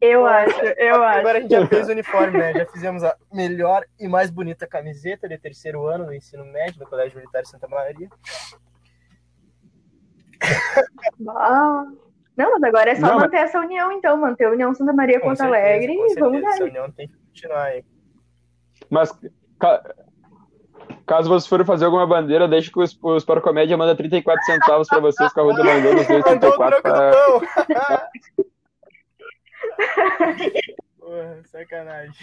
Eu acho, eu Agora acho. Agora a gente já fez o uniforme, né? Já fizemos a melhor e mais bonita camiseta de terceiro ano do ensino médio no Colégio Militar de Santa Maria. Ah, Não, mas agora é só não, manter mas... essa união, então, manter a União Santa Maria com Porto certeza, Alegre e vamos dar. Essa união tem que continuar aí. Mas caso vocês forem fazer alguma bandeira, deixa que os, os para comédia manda 34 centavos para vocês com a Ruta Bandeira, os 34 pra... [LAUGHS] Porra, sacanagem.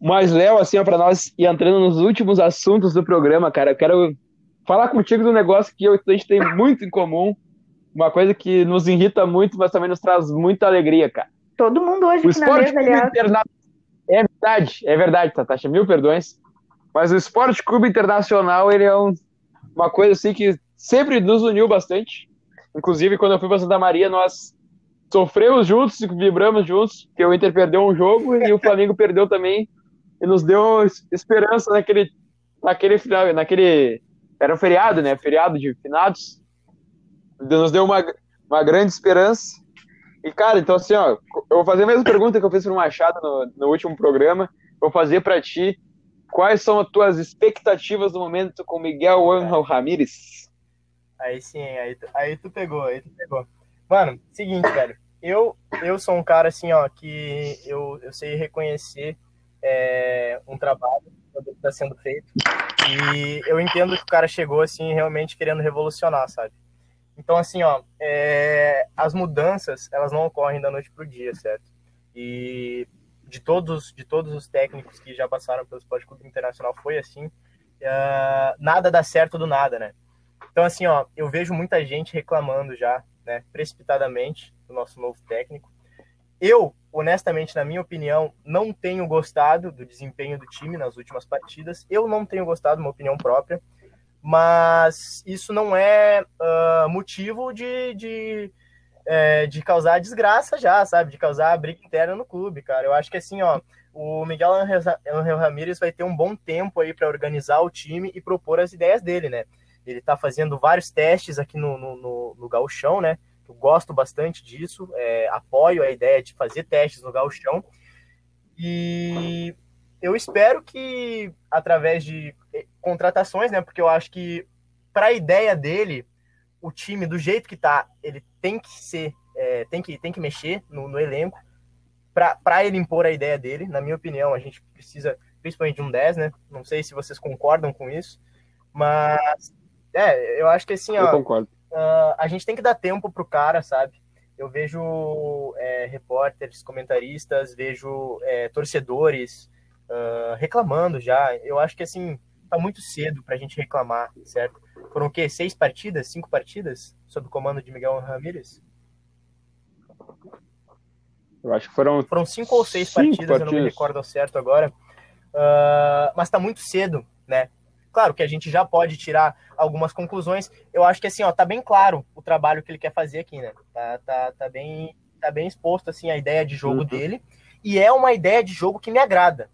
Mas, Léo, assim, ó, pra nós ir entrando nos últimos assuntos do programa, cara, eu quero falar contigo do negócio que a gente tem muito em comum, uma coisa que nos irrita muito, mas também nos traz muita alegria, cara. Todo mundo hoje o aqui na mesa. Interna... É verdade, é verdade, Tatasha, mil perdões. Mas o Esporte Clube Internacional, ele é um, uma coisa assim que sempre nos uniu bastante. Inclusive, quando eu fui para Santa Maria, nós sofremos juntos, vibramos juntos, porque o Inter perdeu um jogo e o Flamengo perdeu também e nos deu esperança naquele, naquele final, naquele. Era um feriado, né? Feriado de finados. Nos deu uma, uma grande esperança. E, cara, então assim, ó, eu vou fazer a mesma pergunta que eu fiz pro Machado no, no último programa. Vou fazer para ti. Quais são as tuas expectativas no momento com Miguel Angel Ramírez? Aí sim, aí tu, aí tu pegou, aí tu pegou. Mano, seguinte, velho. Eu, eu sou um cara assim, ó, que eu, eu sei reconhecer é, um trabalho está sendo feito. E eu entendo que o cara chegou assim realmente querendo revolucionar, sabe? Então assim, ó, é, as mudanças elas não ocorrem da noite pro dia, certo? E de todos de todos os técnicos que já passaram pelo Esporte Clube Internacional foi assim. Uh, nada dá certo do nada, né? Então assim, ó, eu vejo muita gente reclamando já, né, precipitadamente do nosso novo técnico. Eu, honestamente, na minha opinião, não tenho gostado do desempenho do time nas últimas partidas. Eu não tenho gostado, uma opinião própria, mas isso não é uh, motivo de, de, é, de causar desgraça já, sabe? De causar briga interna no clube, cara. Eu acho que assim, ó, o Miguel Angel Ramírez vai ter um bom tempo aí para organizar o time e propor as ideias dele, né? Ele está fazendo vários testes aqui no, no, no, no né? Eu gosto bastante disso, é, apoio a ideia de fazer testes no gauchão. E eu espero que, através de eh, contratações, né, porque eu acho que, para a ideia dele, o time, do jeito que tá, ele tem que ser, é, tem, que, tem que mexer no, no elenco para ele impor a ideia dele. Na minha opinião, a gente precisa principalmente de um 10, né? Não sei se vocês concordam com isso, mas é, eu acho que assim, ó. Eu concordo uh, a gente tem que dar tempo pro cara, sabe? Eu vejo é, repórteres, comentaristas, vejo é, torcedores uh, reclamando já. Eu acho que assim tá muito cedo para a gente reclamar, certo? Foram o quê? Seis partidas, cinco partidas sob o comando de Miguel Ramírez? Eu acho que foram. Foram cinco ou seis cinco partidas, partidas, eu não me recordo ao certo agora. Uh, mas tá muito cedo, né? Claro que a gente já pode tirar algumas conclusões. Eu acho que assim, ó, tá bem claro o trabalho que ele quer fazer aqui, né? Tá, tá, tá bem, tá bem exposto assim a ideia de jogo uhum. dele e é uma ideia de jogo que me agrada.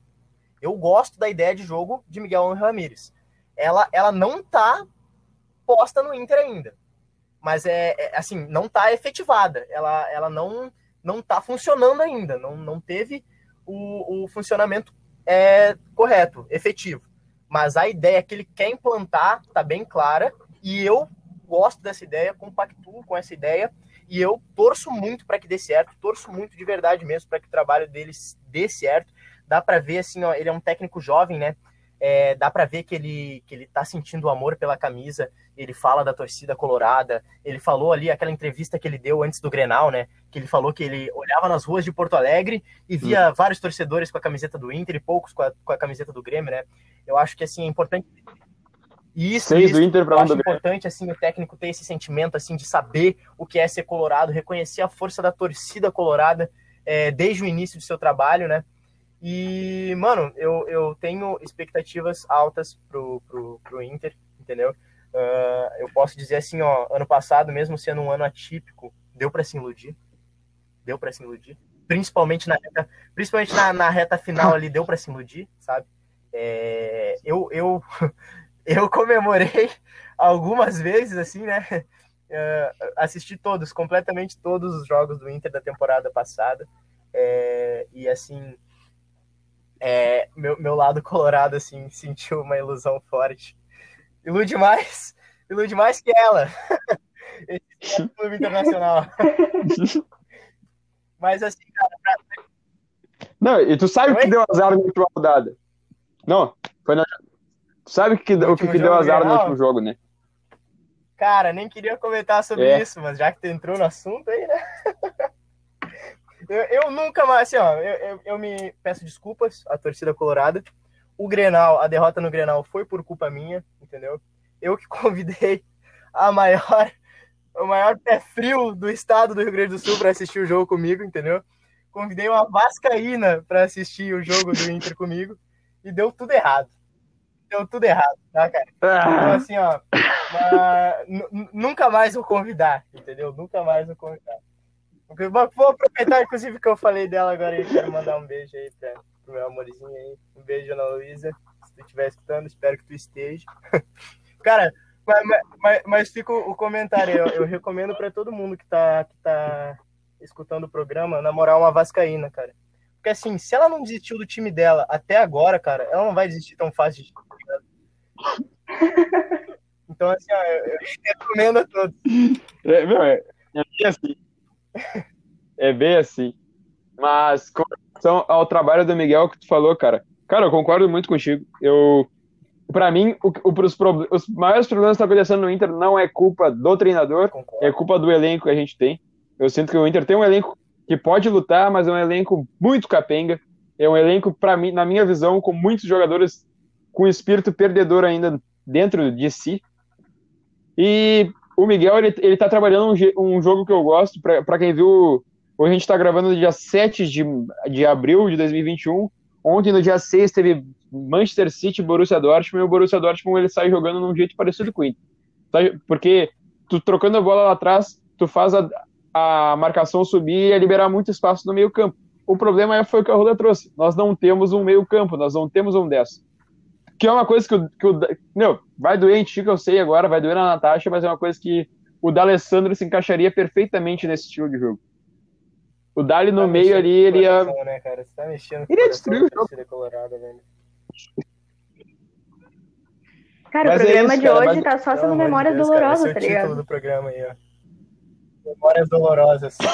Eu gosto da ideia de jogo de Miguel Ramírez. Ela, ela não tá posta no Inter ainda, mas é, é assim, não tá efetivada. Ela, ela não não tá funcionando ainda. Não, não teve o, o funcionamento é, correto, efetivo mas a ideia que ele quer implantar está bem clara e eu gosto dessa ideia, compactuo com essa ideia e eu torço muito para que dê certo, torço muito de verdade mesmo para que o trabalho deles dê certo. Dá para ver assim, ó, ele é um técnico jovem, né? É, dá para ver que ele que ele tá sentindo amor pela camisa. Ele fala da torcida colorada. Ele falou ali aquela entrevista que ele deu antes do Grenal, né? Que ele falou que ele olhava nas ruas de Porto Alegre e via uhum. vários torcedores com a camiseta do Inter e poucos com a, com a camiseta do Grêmio, né? Eu acho que assim é importante isso, Seis isso, do Inter acho importante assim o técnico ter esse sentimento assim de saber o que é ser colorado, reconhecer a força da torcida colorada é, desde o início do seu trabalho, né? E, mano, eu, eu tenho expectativas altas pro, pro, pro Inter, entendeu? Uh, eu posso dizer assim, ó, ano passado, mesmo sendo um ano atípico, deu para se iludir. Deu para se iludir. Principalmente na reta, principalmente na, na reta final ali, deu para se iludir, sabe? É, eu, eu, [LAUGHS] eu comemorei algumas vezes, assim, né? Uh, assisti todos, completamente todos os jogos do Inter da temporada passada. É, e assim, é, meu, meu lado colorado, assim, sentiu uma ilusão forte. Ilude mais, [LAUGHS] ilude mais que ela. [LAUGHS] Esse é o clube internacional. [LAUGHS] Mas assim, cara. Pra... Não, e tu sabe o que deu azar na última rodada? Não, foi na. Tu sabe que, o que, que deu azar no último jogo, né? Cara, nem queria comentar sobre é. isso, mas já que tu entrou no assunto aí, né? Eu, eu, nunca mais, assim, ó, eu, eu, eu, me peço desculpas à torcida colorada. O Grenal, a derrota no Grenal foi por culpa minha, entendeu? Eu que [LAUGHS] convidei a maior, o maior pé frio do estado do Rio Grande do Sul para assistir o jogo comigo, entendeu? Convidei uma vascaína para assistir o jogo do Inter comigo e deu tudo errado deu tudo errado, tá, cara? Ah. Então, assim, ó, nunca mais vou convidar, entendeu? Nunca mais vou convidar. Vou aproveitar, inclusive, que eu falei dela agora e quero mandar um beijo aí pra, pro meu amorzinho aí. Um beijo, Ana Luísa. Se tu estiver escutando, espero que tu esteja. [LAUGHS] Cara, mas, mas, mas fica o comentário. Eu, eu recomendo para todo mundo que tá, que tá escutando o programa namorar uma Vascaína, cara. Porque assim, se ela não desistiu do time dela até agora, cara, ela não vai desistir tão fácil de [LAUGHS] então, assim, ó, eu, eu recomendo a todos. É, meu, é, é assim. É bem assim. Mas com relação ao trabalho do Miguel que tu falou, cara, cara, eu concordo muito contigo. Eu, para mim, o, o, os, os, maiores problemas que estão acontecendo no Inter não é culpa do treinador, concordo. é culpa do elenco que a gente tem. Eu sinto que o Inter tem um elenco que pode lutar, mas é um elenco muito capenga. É um elenco, para mim, na minha visão, com muitos jogadores com espírito perdedor ainda dentro de si. E o Miguel, ele, ele tá trabalhando um, um jogo que eu gosto, para quem viu, hoje a gente está gravando dia 7 de, de abril de 2021, ontem no dia 6 teve Manchester City Borussia Dortmund, e o Borussia Dortmund ele sai jogando num jeito parecido com o Inter. Porque tu trocando a bola lá atrás, tu faz a, a marcação subir e liberar muito espaço no meio campo. O problema foi o que a Roda trouxe. Nós não temos um meio campo, nós não temos um 10. Que é uma coisa que o. Que o meu, vai doer em ti, que eu sei agora, vai doer na Natasha, mas é uma coisa que o D'Alessandro se encaixaria perfeitamente nesse estilo de jogo. O Dali no tá meio ali, ele ia. Né, cara? Você tá mexendo ele ia destruir o jogo. Colorado, Cara, mas o programa é isso, de cara, hoje mas... tá só sendo memórias Deus, dolorosas, cara, esse é o tá ligado? título do programa aí, ó. Memórias dolorosas. [LAUGHS]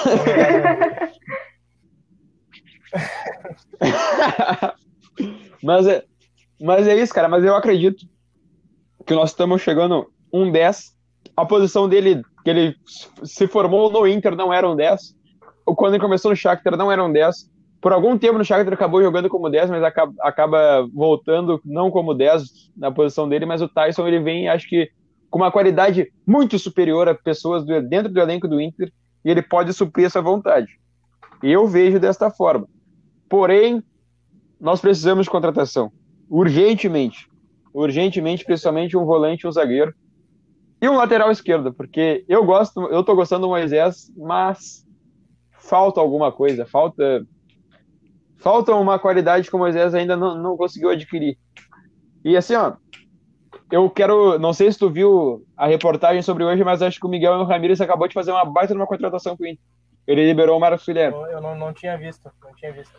mas é, mas é isso, cara. Mas eu acredito que nós estamos chegando um 10. A posição dele, que ele se formou no Inter, não era um 10. Quando ele começou no Shakhtar, não era um 10. Por algum tempo no Shakhtar acabou jogando como 10, mas acaba, acaba voltando não como 10 na posição dele. Mas o Tyson, ele vem, acho que, com uma qualidade muito superior a pessoas do, dentro do elenco do Inter. E ele pode suprir essa vontade. E eu vejo desta forma. Porém, nós precisamos de contratação urgentemente. Urgentemente, principalmente um volante um zagueiro. E um lateral esquerdo, porque eu gosto, eu tô gostando do Moisés, mas falta alguma coisa, falta falta uma qualidade que o Moisés ainda não, não conseguiu adquirir. E assim, ó, eu quero, não sei se tu viu a reportagem sobre hoje, mas acho que o Miguel Ramírez acabou de fazer uma baita de uma contratação com o Inter. Ele liberou o Marcos Filher. Eu, eu não, não tinha visto, não tinha visto.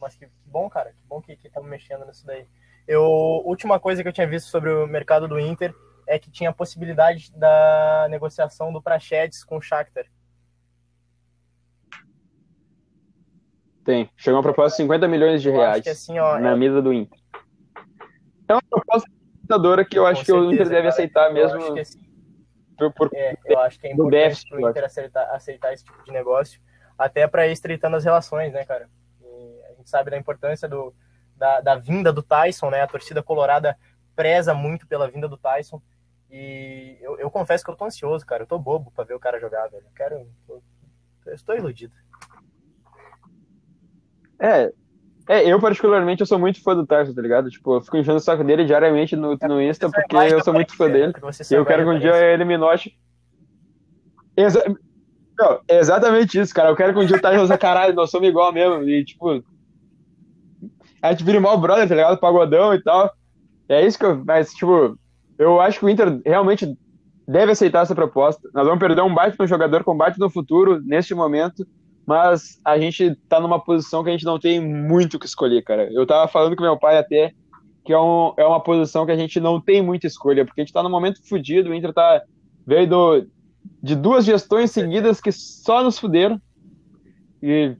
Mas que bom, cara, que bom que estamos mexendo nisso daí. Eu, última coisa que eu tinha visto sobre o mercado do Inter é que tinha a possibilidade da negociação do Prachedes com o Shakhtar. Tem. Chegou uma proposta de 50 milhões de reais assim, ó, na é... mesa do Inter. É uma proposta tentadora que eu acho que certeza, o Inter deve cara, aceitar mesmo. Acho assim, por, por, é, eu acho que é importante o Inter aceitar, aceitar esse tipo de negócio, até para ir estreitando as relações, né, cara? Gente sabe da importância do, da, da vinda do Tyson, né? A torcida colorada preza muito pela vinda do Tyson. E eu, eu, confesso que eu tô ansioso, cara. Eu tô bobo pra ver o cara jogar, velho. Eu quero. Eu, eu estou iludido. É, é, eu particularmente eu sou muito fã do Tyson, tá ligado? Tipo, eu fico enchendo o saco dele diariamente no, no Insta, porque eu sou muito fã dele. E eu quero que um dia ele me note. Exa... Não, é exatamente isso, cara. Eu quero que um dia o Tyson caralho, nós somos igual mesmo. E, tipo, a gente vira mal brother, tá ligado? Pagodão e tal. É isso que eu. Mas, tipo, eu acho que o Inter realmente deve aceitar essa proposta. Nós vamos perder um baita no jogador com baita no futuro, neste momento, mas a gente tá numa posição que a gente não tem muito o que escolher, cara. Eu tava falando com meu pai até que é, um, é uma posição que a gente não tem muita escolha, porque a gente tá no momento fudido, o Inter tá, veio do, de duas gestões seguidas que só nos fuderam, e,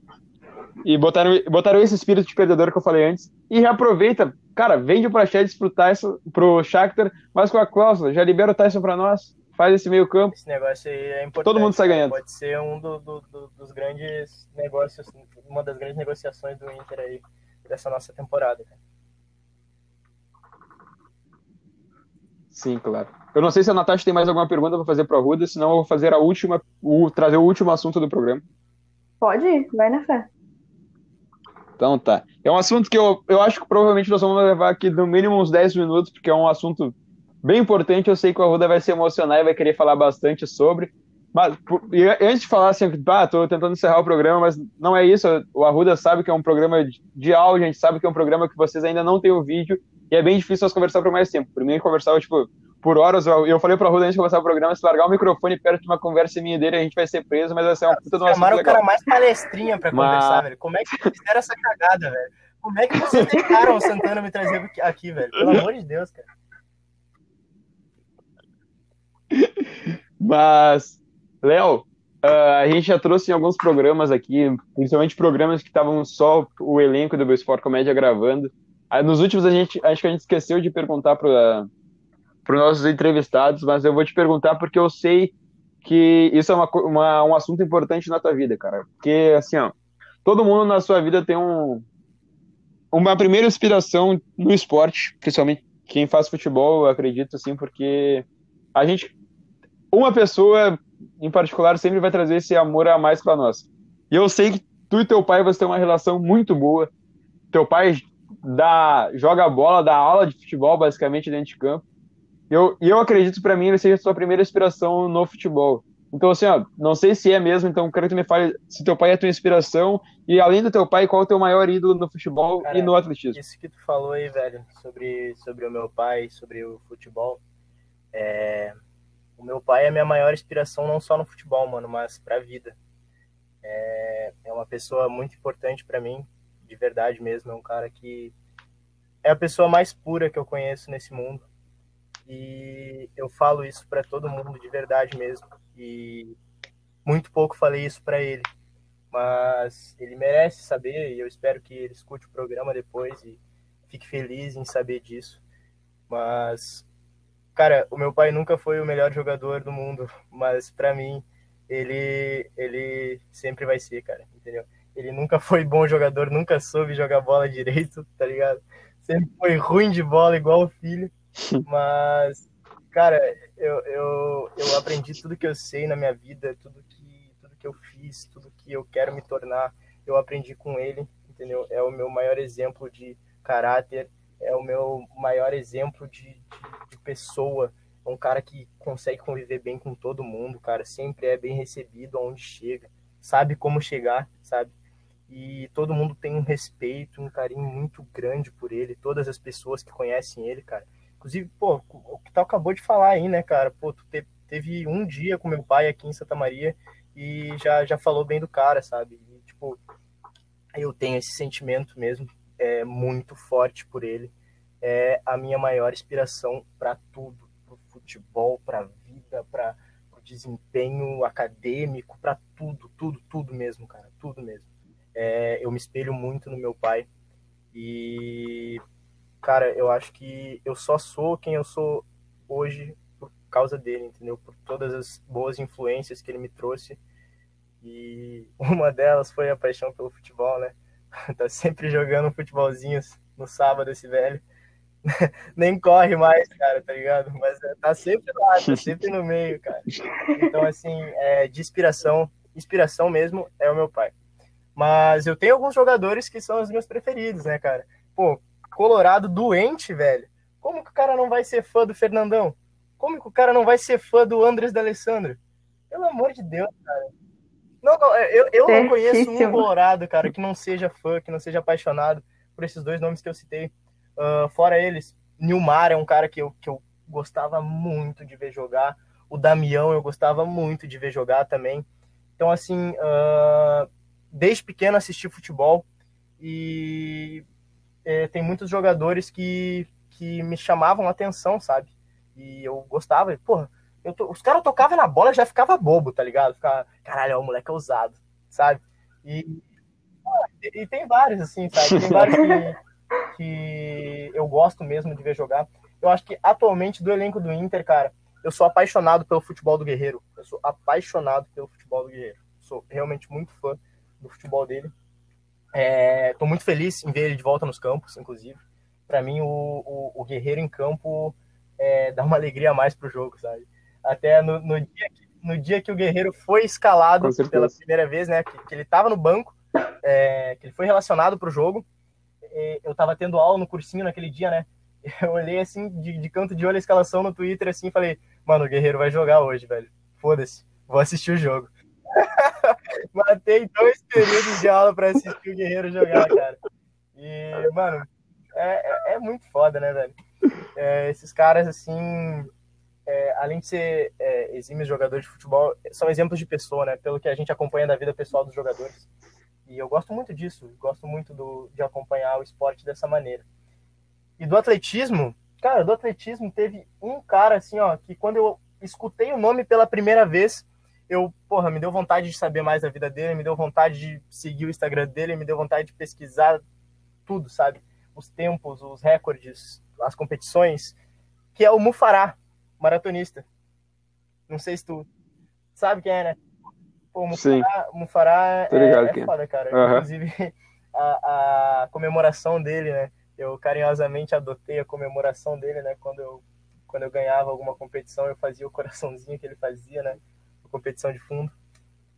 e botaram, botaram esse espírito de perdedor que eu falei antes, e reaproveita, cara, vende o Praxedes pro Tyson, pro Shakhtar, mas com a cláusula, já libera o Tyson para nós, faz esse meio campo. Esse negócio aí é importante. Todo mundo sai ganhando. Pode ser um do, do, do, dos grandes negócios, uma das grandes negociações do Inter aí, dessa nossa temporada. Sim, claro. Eu não sei se a Natasha tem mais alguma pergunta para fazer para a Ruda, senão eu vou fazer a última, o, trazer o último assunto do programa. Pode ir, vai na fé. Então tá. É um assunto que eu, eu acho que provavelmente nós vamos levar aqui no mínimo uns 10 minutos, porque é um assunto bem importante. Eu sei que o Arruda vai se emocionar e vai querer falar bastante sobre. Mas antes de falar assim, ah, tô tentando encerrar o programa, mas não é isso. O Arruda sabe que é um programa de áudio, a gente sabe que é um programa que vocês ainda não têm o vídeo, e é bem difícil nós conversar por mais tempo. Primeiro conversava, tipo, por horas. Eu falei pro Arruda antes de começar o programa, se largar o microfone perto de uma conversa minha dele, a gente vai ser preso, mas vai ser uma puta de uma Chamaram o cara mais palestrinha pra mas... conversar, velho. Como é que vocês fizeram essa cagada, velho? Como é que vocês deixaram o Santana me trazer aqui, velho? Pelo amor de Deus, cara. Mas, Léo, Uh, a gente já trouxe em alguns programas aqui, principalmente programas que estavam só o elenco do Sport Comédia gravando. Uh, nos últimos, a gente, acho que a gente esqueceu de perguntar para os nossos entrevistados, mas eu vou te perguntar porque eu sei que isso é uma, uma, um assunto importante na tua vida, cara. Porque, assim, ó, todo mundo na sua vida tem um, uma primeira inspiração no esporte, principalmente quem faz futebol, eu acredito, assim, porque a gente. Uma pessoa em particular, sempre vai trazer esse amor a mais para nós. E eu sei que tu e teu pai você tem uma relação muito boa. Teu pai dá, joga bola, dá aula de futebol, basicamente, dentro de campo. E eu, eu acredito para mim ele seja a sua primeira inspiração no futebol. Então, assim, ó, não sei se é mesmo, então quero que tu me fale se teu pai é a tua inspiração e, além do teu pai, qual é o teu maior ídolo no futebol Cara, e no atletismo. Isso que tu falou aí, velho, sobre, sobre o meu pai, sobre o futebol, é, o meu pai é a minha maior inspiração, não só no futebol, mano, mas pra vida. É, é uma pessoa muito importante para mim, de verdade mesmo. É um cara que é a pessoa mais pura que eu conheço nesse mundo. E eu falo isso para todo mundo de verdade mesmo. E muito pouco falei isso para ele. Mas ele merece saber e eu espero que ele escute o programa depois e fique feliz em saber disso. Mas Cara, o meu pai nunca foi o melhor jogador do mundo, mas para mim ele ele sempre vai ser, cara, entendeu? Ele nunca foi bom jogador, nunca soube jogar bola direito, tá ligado? Sempre foi ruim de bola igual o filho, [LAUGHS] mas cara, eu, eu, eu aprendi tudo que eu sei na minha vida, tudo que tudo que eu fiz, tudo que eu quero me tornar, eu aprendi com ele, entendeu? É o meu maior exemplo de caráter, é o meu maior exemplo de, de, de pessoa. É um cara que consegue conviver bem com todo mundo, cara. Sempre é bem recebido aonde chega. Sabe como chegar, sabe? E todo mundo tem um respeito, um carinho muito grande por ele. Todas as pessoas que conhecem ele, cara. Inclusive, pô, o que tu acabou de falar aí, né, cara? Pô, tu te, teve um dia com meu pai aqui em Santa Maria e já, já falou bem do cara, sabe? E, tipo, eu tenho esse sentimento mesmo é, muito forte por ele. É a minha maior inspiração para tudo, para o futebol, para a vida, para o desempenho acadêmico, para tudo, tudo, tudo mesmo, cara, tudo mesmo. É, eu me espelho muito no meu pai e, cara, eu acho que eu só sou quem eu sou hoje por causa dele, entendeu? Por todas as boas influências que ele me trouxe e [LAUGHS] uma delas foi a paixão pelo futebol, né? [LAUGHS] tá sempre jogando futebolzinho no sábado, esse velho. [LAUGHS] Nem corre mais, cara, tá ligado? Mas é, tá sempre lá, tá sempre no meio, cara. Então, assim, é, de inspiração, inspiração mesmo é o meu pai. Mas eu tenho alguns jogadores que são os meus preferidos, né, cara? Pô, Colorado doente, velho. Como que o cara não vai ser fã do Fernandão? Como que o cara não vai ser fã do Andres D'Alessandro? Pelo amor de Deus, cara. Não, não, é, eu, eu não conheço um Colorado, cara, que não seja fã, que não seja apaixonado por esses dois nomes que eu citei. Uh, fora eles, Nilmar é um cara que eu, que eu gostava muito de ver jogar. O Damião eu gostava muito de ver jogar também. Então, assim, uh, desde pequeno assisti futebol e é, tem muitos jogadores que que me chamavam a atenção, sabe? E eu gostava, e, porra, eu to... os caras tocavam na bola já ficava bobo, tá ligado? Ficava, caralho, o moleque é ousado, sabe? E, e, e tem vários, assim, sabe? Tem vários que, [LAUGHS] que eu gosto mesmo de ver jogar. Eu acho que atualmente do elenco do Inter, cara, eu sou apaixonado pelo futebol do Guerreiro. Eu sou apaixonado pelo futebol do Guerreiro. Sou realmente muito fã do futebol dele. Estou é, muito feliz em ver ele de volta nos campos, inclusive. Para mim, o, o, o, Guerreiro em campo é, [LAUGHS] dá uma alegria a mais pro jogo, sabe? Até no, no, dia, que, no dia que o Guerreiro foi escalado pela primeira vez, né? Que, que ele estava no banco, é, que ele foi relacionado pro jogo. eu estava tendo aula no cursinho naquele dia, né? [LAUGHS] Eu olhei assim, de, de canto de olho a escalação no Twitter, assim, e falei, mano, o Guerreiro vai jogar hoje, velho. Foda-se, vou assistir o jogo. [LAUGHS] Matei dois períodos de aula para assistir o Guerreiro jogar, cara. E, mano, é, é, é muito foda, né, velho? É, esses caras, assim, é, além de ser é, exímios jogadores de futebol, são exemplos de pessoa, né? Pelo que a gente acompanha da vida pessoal dos jogadores. E eu gosto muito disso, gosto muito do, de acompanhar o esporte dessa maneira. E do atletismo, cara, do atletismo teve um cara, assim, ó, que quando eu escutei o nome pela primeira vez, eu, porra, me deu vontade de saber mais da vida dele, me deu vontade de seguir o Instagram dele, me deu vontade de pesquisar tudo, sabe? Os tempos, os recordes, as competições, que é o Mufará, maratonista. Não sei se tu sabe quem é, né? Pô, o Mufará, Mufará é, é foda, cara. Uhum. Inclusive, [LAUGHS] a, a comemoração dele, né? Eu carinhosamente adotei a comemoração dele, né? Quando eu, quando eu ganhava alguma competição, eu fazia o coraçãozinho que ele fazia, né? Competição de fundo.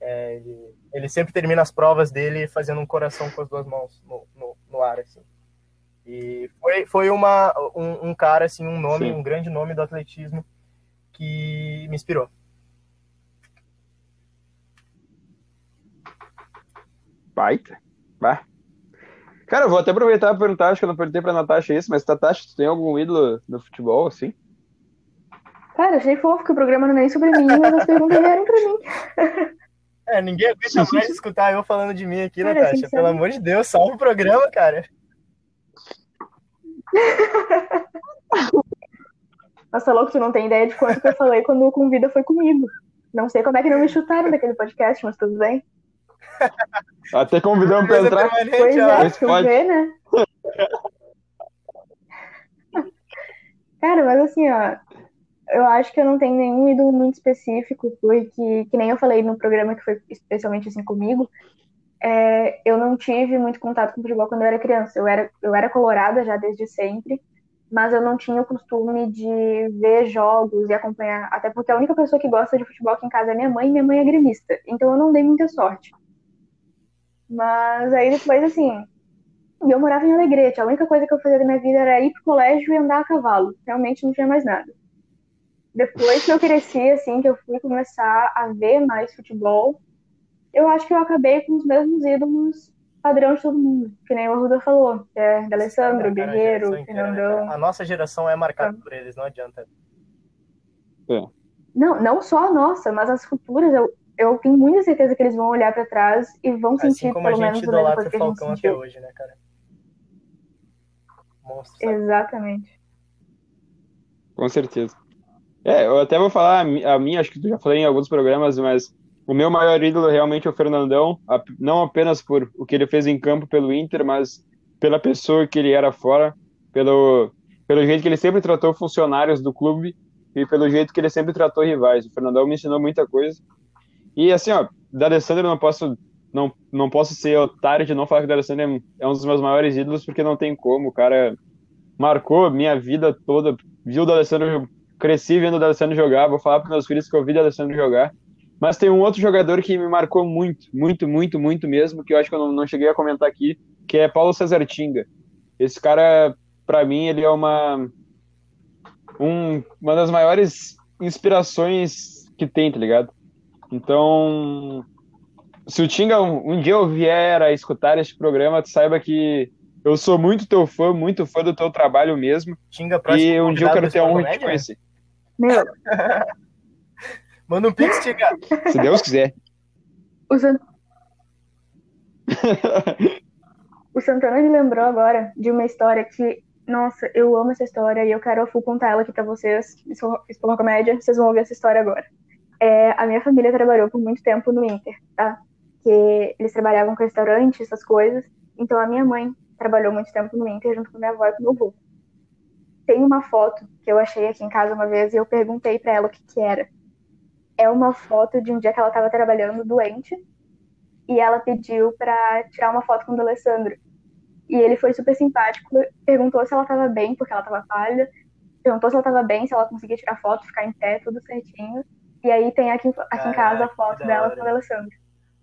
É, ele, ele, sempre termina as provas dele fazendo um coração com as duas mãos no, no, no ar, assim. E foi, foi uma, um, um cara, assim, um nome, Sim. um grande nome do atletismo que me inspirou. Baita. Bah. Cara, eu vou até aproveitar e perguntar, acho que eu não perguntei pra Natasha isso, mas Natasha, tu tem algum ídolo no futebol, assim? Cara, achei fofo que o programa não é nem sobre mim, mas as perguntas vieram pra mim. É, ninguém aguenta mais escutar eu falando de mim aqui, cara, Natasha. Pelo amor de Deus, salva o programa, cara. [LAUGHS] Nossa, louco, tu não tem ideia de quanto que eu falei quando o convida foi comigo. Não sei como é que não me chutaram daquele podcast, mas tudo bem. [LAUGHS] Até convidamos pra entrar. Pois é, tu pode. vê, né? [LAUGHS] Cara, mas assim, ó, eu acho que eu não tenho nenhum ídolo muito específico, porque, que nem eu falei no programa que foi especialmente assim comigo, é, eu não tive muito contato com futebol quando eu era criança. Eu era, eu era colorada já desde sempre, mas eu não tinha o costume de ver jogos e acompanhar, até porque a única pessoa que gosta de futebol aqui em casa é minha mãe, e minha mãe é gremista, então eu não dei muita sorte. Mas aí depois, assim, eu morava em Alegrete, a única coisa que eu fazia da minha vida era ir pro colégio e andar a cavalo, realmente não tinha mais nada depois que eu cresci, assim, que eu fui começar a ver mais futebol, eu acho que eu acabei com os mesmos ídolos padrão de todo mundo, que nem o Arruda falou, que é Alessandro, Guerreiro, né, Fernandão. A nossa geração é marcada é. por eles, não adianta. É. Não, não só a nossa, mas as futuras, eu, eu tenho muita certeza que eles vão olhar para trás e vão assim sentir como pelo menos o mesmo coisa que a gente sentiu. até hoje, né, cara? Monstro, Exatamente. Com certeza. É, eu até vou falar a minha, acho que tu já falei em alguns programas, mas o meu maior ídolo realmente é o Fernandão, não apenas por o que ele fez em campo pelo Inter, mas pela pessoa que ele era fora, pelo, pelo jeito que ele sempre tratou funcionários do clube e pelo jeito que ele sempre tratou rivais. O Fernandão me ensinou muita coisa. E assim, ó, da Alessandro não posso não, não posso ser otário de não falar que o D'Alessandro é um dos meus maiores ídolos, porque não tem como. O cara marcou minha vida toda. Viu o D'Alessandro cresci vendo o D'Alessandro jogar, vou falar para meus filhos que eu vi o D'Alessandro jogar. Mas tem um outro jogador que me marcou muito, muito, muito, muito mesmo, que eu acho que eu não, não cheguei a comentar aqui, que é Paulo César Tinga. Esse cara, para mim, ele é uma um, uma das maiores inspirações que tem, tá ligado? Então, se o Tinga um, um dia eu vier a escutar este programa, tu saiba que eu sou muito teu fã, muito fã do teu trabalho mesmo. Tinga, e um dia eu quero ter a honra de te conhecer. Meu. Manda um pix, Tiga. Se Deus quiser. O, Sant... [LAUGHS] o Santana me lembrou agora de uma história que Nossa, eu amo essa história e eu quero full contar ela aqui pra vocês. Isso é uma comédia, vocês vão ouvir essa história agora. É, a minha família trabalhou por muito tempo no Inter, tá? Que eles trabalhavam com restaurante, essas coisas. Então a minha mãe trabalhou muito tempo no Inter junto com minha avó e com meu avô. Tem uma foto que eu achei aqui em casa uma vez e eu perguntei para ela o que que era. É uma foto de um dia que ela estava trabalhando doente e ela pediu para tirar uma foto com o Alessandro. E ele foi super simpático, perguntou se ela estava bem, porque ela estava pálida, perguntou se ela estava bem, se ela conseguia tirar foto, ficar em pé, tudo certinho. E aí tem aqui, aqui em casa a foto dela com o Alessandro.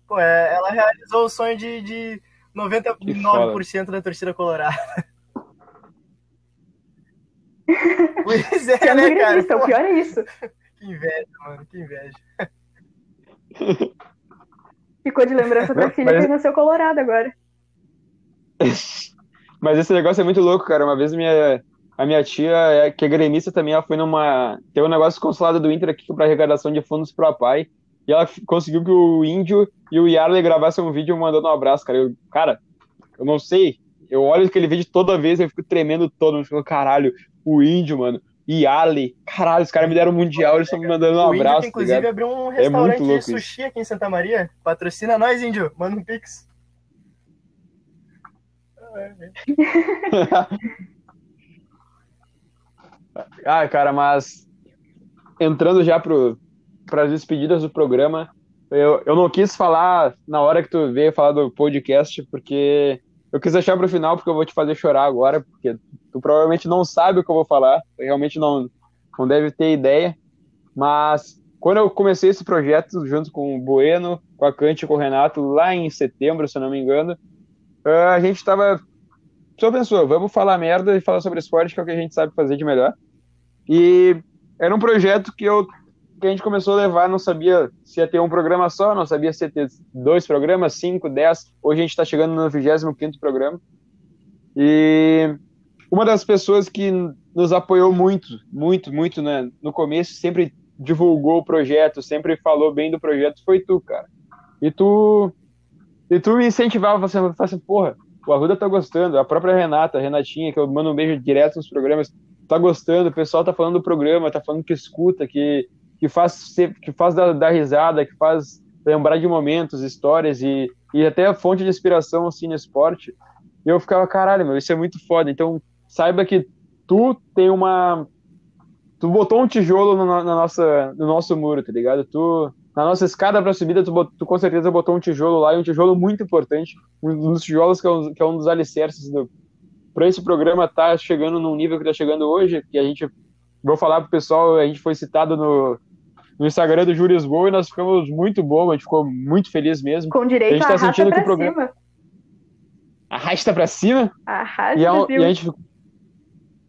Pô, é, ela realizou o sonho de, de 99% da torcida colorada. Pois é, né, cara? O pior é isso. Que inveja, mano, que inveja. Ficou de lembrança pra filha mas... que nasceu colorado agora. [LAUGHS] Mas esse negócio é muito louco, cara. Uma vez minha, a minha tia, é, que é gremista também, ela foi numa. Tem um negócio consulado do Inter aqui para arrecadação de fundos pro pai. E ela conseguiu que o Índio e o Yarley gravassem um vídeo mandando um abraço, cara. Eu, cara, eu não sei. Eu olho aquele vídeo toda vez e eu fico tremendo todo. Eu fico, caralho, o Índio, mano. E Ali, caralho, os caras me deram um mundial, eles estão me mandando um o abraço. Índio, tá inclusive, tá abriu um é restaurante é de sushi isso. aqui em Santa Maria. Patrocina nós, Índio. Manda um pix. [LAUGHS] ah, cara, mas entrando já para as despedidas do programa, eu, eu não quis falar na hora que tu veio falar do podcast, porque eu quis deixar para o final, porque eu vou te fazer chorar agora, porque tu provavelmente não sabe o que eu vou falar, realmente não, não deve ter ideia, mas quando eu comecei esse projeto junto com o Bueno, com a Cante e com o Renato, lá em setembro, se não me engano, ah, a gente estava só pensou, vamos falar merda e falar sobre esporte, que é o que a gente sabe fazer de melhor. E era um projeto que, eu, que a gente começou a levar, não sabia se ia ter um programa só, não sabia se ia ter dois programas, cinco, dez. Hoje a gente está chegando no 25 programa. E uma das pessoas que nos apoiou muito, muito, muito né, no começo, sempre divulgou o projeto, sempre falou bem do projeto, foi tu, cara. E tu, e tu me incentivava, você assim, porra, o Arruda tá gostando, a própria Renata, a Renatinha, que eu mando um beijo direto nos programas, tá gostando, o pessoal tá falando do programa, tá falando que escuta, que, que faz, que faz dar, dar risada, que faz lembrar de momentos, histórias e, e até fonte de inspiração assim no esporte. E eu ficava, caralho, meu, isso é muito foda. Então, saiba que tu tem uma. Tu botou um tijolo no, na nossa, no nosso muro, tá ligado? Tu, na nossa escada para subida, tu, tu, com certeza botou um tijolo lá, e um tijolo muito importante, um dos tijolos que é um, que é um dos alicerces para esse programa tá chegando num nível que está chegando hoje, que a gente, vou falar pro pessoal, a gente foi citado no, no Instagram do Júlio Lisboa e nós ficamos muito bom, a gente ficou muito feliz mesmo. Com direito a, gente tá sentindo que o programa cima. arrasta para cima. Arrasta e, a, e a gente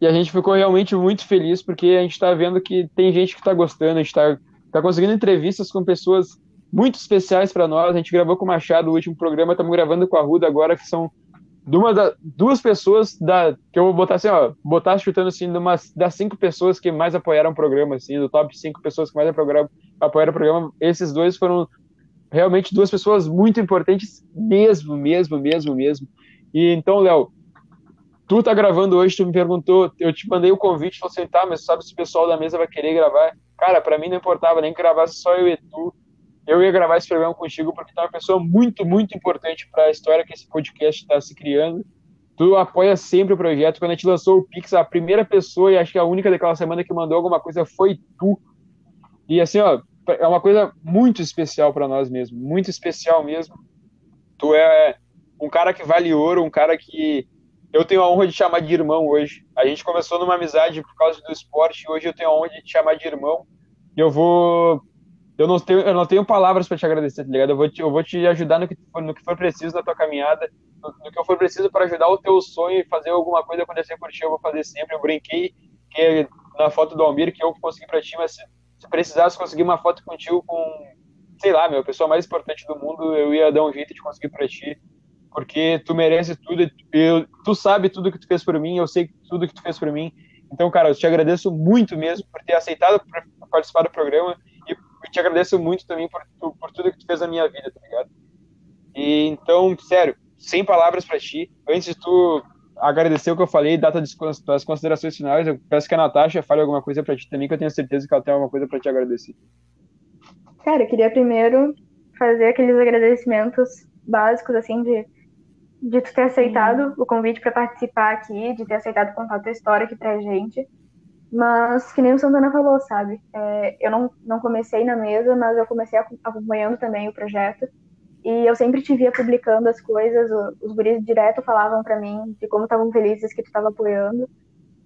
e a gente ficou realmente muito feliz porque a gente está vendo que tem gente que está gostando, a gente está tá conseguindo entrevistas com pessoas muito especiais para nós. A gente gravou com o Machado o último programa, estamos gravando com a Ruda agora, que são da, duas pessoas da, que eu vou botar assim, ó, botar chutando assim, das cinco pessoas que mais apoiaram o programa, assim, do top cinco pessoas que mais apoiaram, o programa, esses dois foram realmente duas pessoas muito importantes, mesmo, mesmo, mesmo, mesmo. E então, Léo, tu tá gravando hoje, tu me perguntou, eu te mandei o convite, falei assim, tá, mas sabe se o pessoal da mesa vai querer gravar? Cara, para mim não importava nem gravasse só eu e tu. Eu ia gravar esse programa contigo porque tu é uma pessoa muito, muito importante para a história que esse podcast está se criando. Tu apoia sempre o projeto. Quando a gente lançou o Pix, a primeira pessoa e acho que a única daquela semana que mandou alguma coisa foi tu. E assim, ó, é uma coisa muito especial para nós mesmo, muito especial mesmo. Tu é um cara que vale ouro, um cara que eu tenho a honra de chamar de irmão hoje. A gente começou numa amizade por causa do esporte e hoje eu tenho a honra de te chamar de irmão. E eu vou. Eu não tenho, eu não tenho palavras para te agradecer, tá ligado? Eu vou te, eu vou te ajudar no que, for, no que for preciso na tua caminhada, no, no que for preciso para ajudar o teu sonho e fazer alguma coisa acontecer por ti, eu vou fazer sempre. Eu brinquei que na foto do Almir que eu consegui para ti, mas se, se precisasse conseguir uma foto contigo com, sei lá, meu, a pessoa mais importante do mundo, eu ia dar um jeito de conseguir para ti porque tu merece tudo, eu, tu sabe tudo que tu fez por mim, eu sei tudo que tu fez por mim. Então, cara, eu te agradeço muito mesmo por ter aceitado participar do programa e te agradeço muito também por, por tudo que tu fez na minha vida, tá ligado? E então, sério, sem palavras para ti. Antes de tu agradecer o que eu falei, data das considerações finais. Eu peço que a Natasha fale alguma coisa para ti também, que eu tenho certeza que ela tem alguma coisa para te agradecer. Cara, eu queria primeiro fazer aqueles agradecimentos básicos, assim, de, de tu ter aceitado uhum. o convite para participar aqui, de ter aceitado contar a tua história aqui pra gente. Mas, que nem o Santana falou, sabe? É, eu não, não comecei na mesa, mas eu comecei acompanhando também o projeto. E eu sempre te via publicando as coisas, os guris direto falavam para mim de como estavam felizes que tu estava apoiando.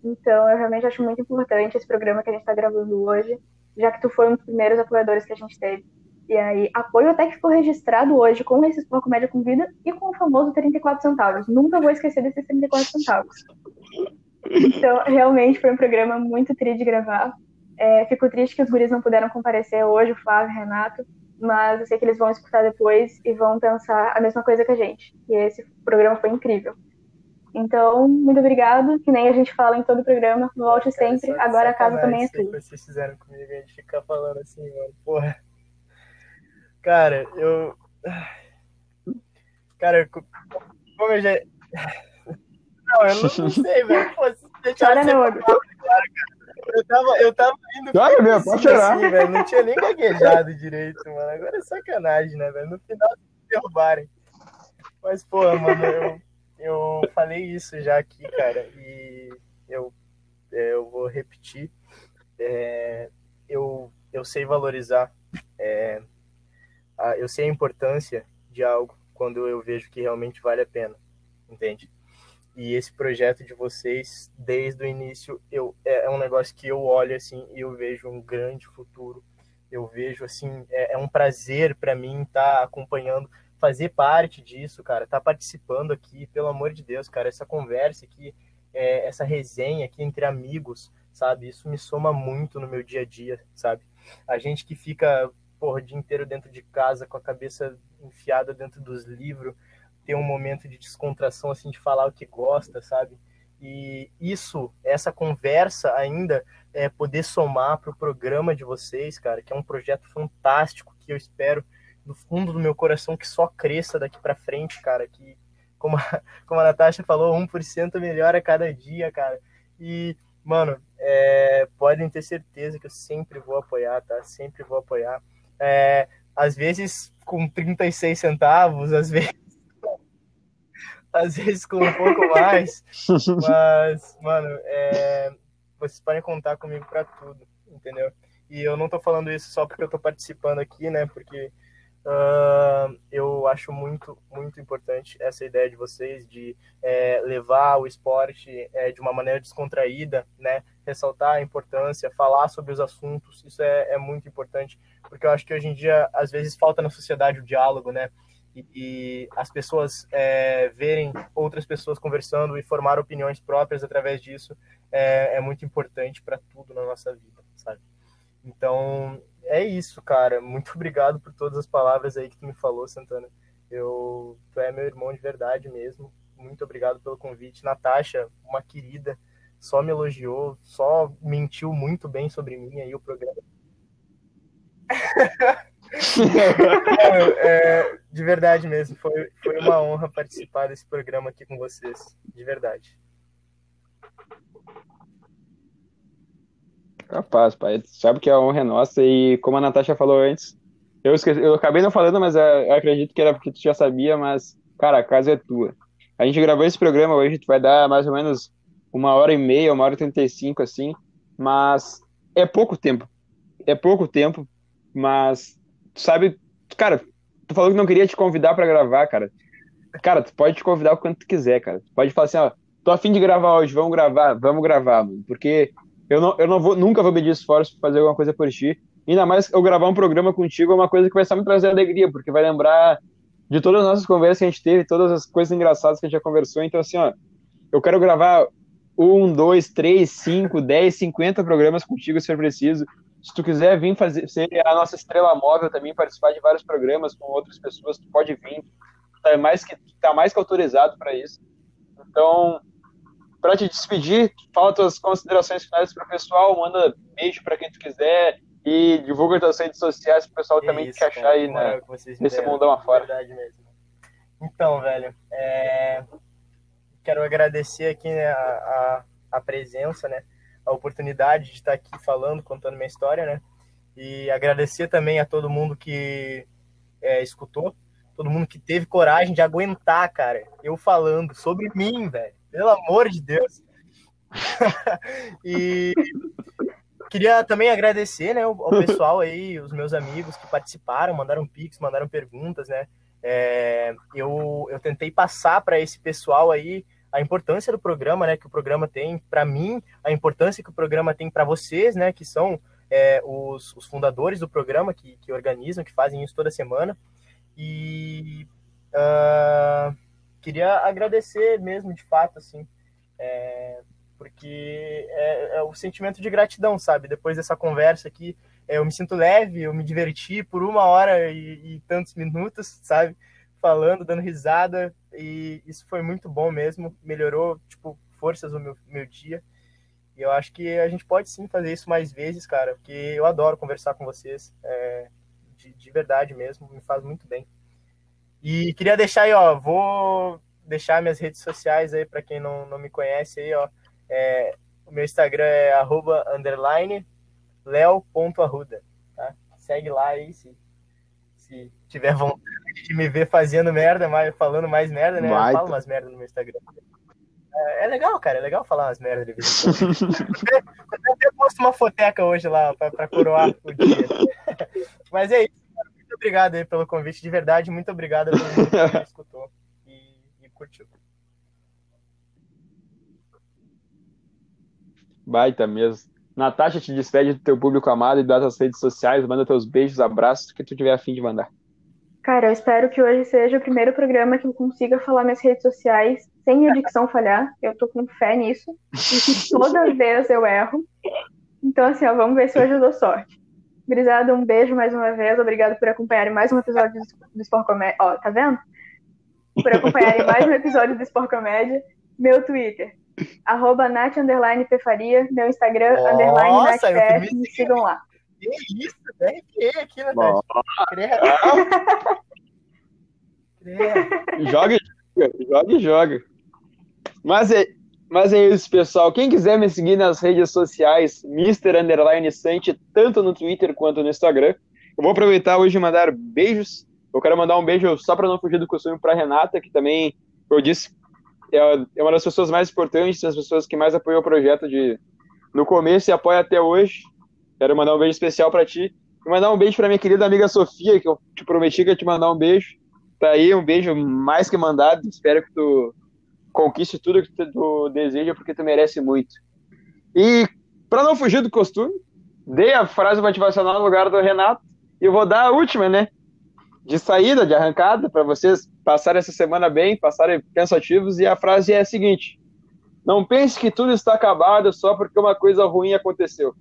Então, eu realmente acho muito importante esse programa que a gente está gravando hoje, já que tu foi um dos primeiros apoiadores que a gente teve. E aí, apoio até que ficou registrado hoje com esse Uma Comédia com Vida e com o famoso 34 centavos. Nunca vou esquecer desses 34 centavos. Então, realmente foi um programa muito triste de gravar. É, fico triste que os guris não puderam comparecer hoje, o Flávio e o Renato, mas eu sei que eles vão escutar depois e vão pensar a mesma coisa que a gente. E esse programa foi incrível. Então, muito obrigado, que nem a gente fala em todo o programa, volte cara, sempre, agora a casa também é que vocês fizeram comigo, a gente ficar falando assim, mano, porra. Cara, eu... Cara, como eu já... Não, eu não, não sei, velho. [LAUGHS] Chora não, claro, cara. Eu tava, eu tava indo. Claro, meu, pode chorar. Assim, velho. Não tinha nem gaguejado direito, mano. Agora é sacanagem, né, velho? No final, derrubarem. Mas, pô, mano, eu, eu falei isso já aqui, cara. E eu, é, eu vou repetir. É, eu, eu sei valorizar. É, a, eu sei a importância de algo quando eu vejo que realmente vale a pena. Entende? E esse projeto de vocês, desde o início, eu, é, é um negócio que eu olho assim e eu vejo um grande futuro. Eu vejo assim, é, é um prazer para mim estar tá acompanhando, fazer parte disso, cara, estar tá participando aqui, pelo amor de Deus, cara, essa conversa aqui, é, essa resenha aqui entre amigos, sabe? Isso me soma muito no meu dia a dia, sabe? A gente que fica, porra, o dia inteiro dentro de casa com a cabeça enfiada dentro dos livros, ter um momento de descontração, assim, de falar o que gosta, sabe? E isso, essa conversa ainda, é poder somar para o programa de vocês, cara, que é um projeto fantástico, que eu espero do fundo do meu coração que só cresça daqui para frente, cara, que como a, [LAUGHS] como a Natasha falou, 1% melhor a cada dia, cara. E, mano, é, podem ter certeza que eu sempre vou apoiar, tá? Sempre vou apoiar. É, às vezes com 36 centavos, às [LAUGHS] vezes às vezes com um pouco mais, [LAUGHS] mas, mano, é, vocês podem contar comigo para tudo, entendeu? E eu não tô falando isso só porque eu tô participando aqui, né? Porque uh, eu acho muito, muito importante essa ideia de vocês de é, levar o esporte é, de uma maneira descontraída, né? Ressaltar a importância, falar sobre os assuntos, isso é, é muito importante, porque eu acho que hoje em dia, às vezes, falta na sociedade o diálogo, né? E, as pessoas é, verem outras pessoas conversando e formar opiniões próprias através disso é, é muito importante para tudo na nossa vida, sabe? Então, é isso, cara. Muito [LAUGHS] obrigado por todas as palavras aí que tu me falou, Santana. Eu, tu é meu irmão de verdade mesmo. Muito obrigado pelo convite. Natasha, uma querida, só me elogiou, só mentiu muito bem sobre mim aí o programa. [LAUGHS] é, de verdade mesmo, foi, foi uma honra participar desse programa aqui com vocês, de verdade. Capaz, pai. Sabe que a honra é nossa e como a Natasha falou antes, eu, esqueci, eu acabei não falando, mas é, eu acredito que era porque tu já sabia, mas, cara, a casa é tua. A gente gravou esse programa hoje, vai dar mais ou menos uma hora e meia, uma hora e trinta e cinco, assim, mas é pouco tempo. É pouco tempo, mas sabe, cara, tu falou que não queria te convidar para gravar, cara. Cara, tu pode te convidar o quanto tu quiser, cara. Tu pode falar assim, ó, tô afim de gravar hoje, vamos gravar, vamos gravar, mano. Porque eu não, eu não vou, nunca vou medir esforço pra fazer alguma coisa por ti. Ainda mais eu gravar um programa contigo é uma coisa que vai só me trazer alegria, porque vai lembrar de todas as nossas conversas que a gente teve, todas as coisas engraçadas que a gente já conversou. Então, assim, ó, eu quero gravar um, dois, três, cinco, dez, cinquenta programas contigo se for preciso. Se tu quiser vir fazer ser a nossa estrela móvel também, participar de vários programas com outras pessoas, tu pode vir. Tá mais que tá mais que autorizado para isso. Então, para te despedir, fala tuas considerações finais para o pessoal, manda beijo para quem tu quiser e divulga tuas redes sociais para o pessoal também isso, te achar aí né, nesse mundão afora. Verdade mesmo. Então, velho, é... quero agradecer aqui né, a, a, a, presença, né, a oportunidade de estar aqui falando, contando minha história, né, e agradecer também a todo mundo que é, escutou, todo mundo que teve coragem de aguentar, cara, eu falando sobre mim, velho, pelo amor de Deus. [LAUGHS] e queria também agradecer, né, ao pessoal aí, os meus amigos que participaram, mandaram pics, mandaram perguntas, né, é, eu, eu tentei passar para esse pessoal aí a importância do programa, né, que o programa tem para mim, a importância que o programa tem para vocês, né, que são é, os, os, fundadores do programa, que, que, organizam, que fazem isso toda semana. E uh, queria agradecer mesmo, de fato, assim, é, porque é, é, o sentimento de gratidão, sabe? Depois dessa conversa aqui, é, eu me sinto leve, eu me diverti por uma hora e, e, tantos minutos, sabe? Falando, dando risada, e isso foi muito bom mesmo, melhorou, tipo, forças no meu, meu dia. E eu acho que a gente pode sim fazer isso mais vezes, cara, porque eu adoro conversar com vocês, é, de, de verdade mesmo, me faz muito bem. E queria deixar aí, ó, vou deixar minhas redes sociais aí para quem não, não me conhece aí, ó. É, o meu Instagram é arroba, underline leo.arruda, tá? Segue lá aí se, se tiver vontade de me ver fazendo merda, mais, falando mais merda, né? Vai. Eu falo umas merda no meu Instagram. É, é, legal, cara, é legal falar umas merdas de vez em quando. [LAUGHS] Eu posto uma foteca hoje lá pra, pra coroar o dia. Mas é isso, cara. Muito obrigado aí pelo convite, de verdade, muito obrigado pelo que escutou e, e curtiu. Baita mesmo. Natasha, te despede do teu público amado e das redes sociais, manda teus beijos, abraços, que tu tiver afim de mandar. Cara, eu espero que hoje seja o primeiro programa que eu consiga falar minhas redes sociais sem a dicção falhar. Eu tô com fé nisso. E que [LAUGHS] toda vez eu erro. Então, assim, ó, vamos ver se hoje eu dou sorte. Grisada, um beijo mais uma vez. Obrigado por acompanharem mais um episódio do Sport Comédia. Ó, tá vendo? Por acompanharem mais um episódio do Sport Comédia. Meu Twitter, arroba Nath Underline Pefaria, meu Instagram, Nossa, underline NathPF, me sigam lá. Que isso, RP aqui, Nath. joga, joga, joga. Mas é, mas é isso, pessoal. Quem quiser me seguir nas redes sociais, Mr. Underline Sante, tanto no Twitter quanto no Instagram. Eu vou aproveitar hoje e mandar beijos. Eu quero mandar um beijo só para não fugir do costume para Renata, que também, eu disse, é, é uma das pessoas mais importantes, das pessoas que mais apoiou o projeto de no começo e apoia até hoje. Quero mandar um beijo especial para ti. E mandar um beijo para minha querida amiga Sofia, que eu te prometi que ia te mandar um beijo. Tá aí, um beijo mais que mandado. Espero que tu conquiste tudo que tu deseja, porque tu merece muito. E para não fugir do costume, dei a frase motivacional no lugar do Renato. E eu vou dar a última, né? De saída, de arrancada, para vocês passarem essa semana bem, passarem pensativos. E a frase é a seguinte: Não pense que tudo está acabado só porque uma coisa ruim aconteceu.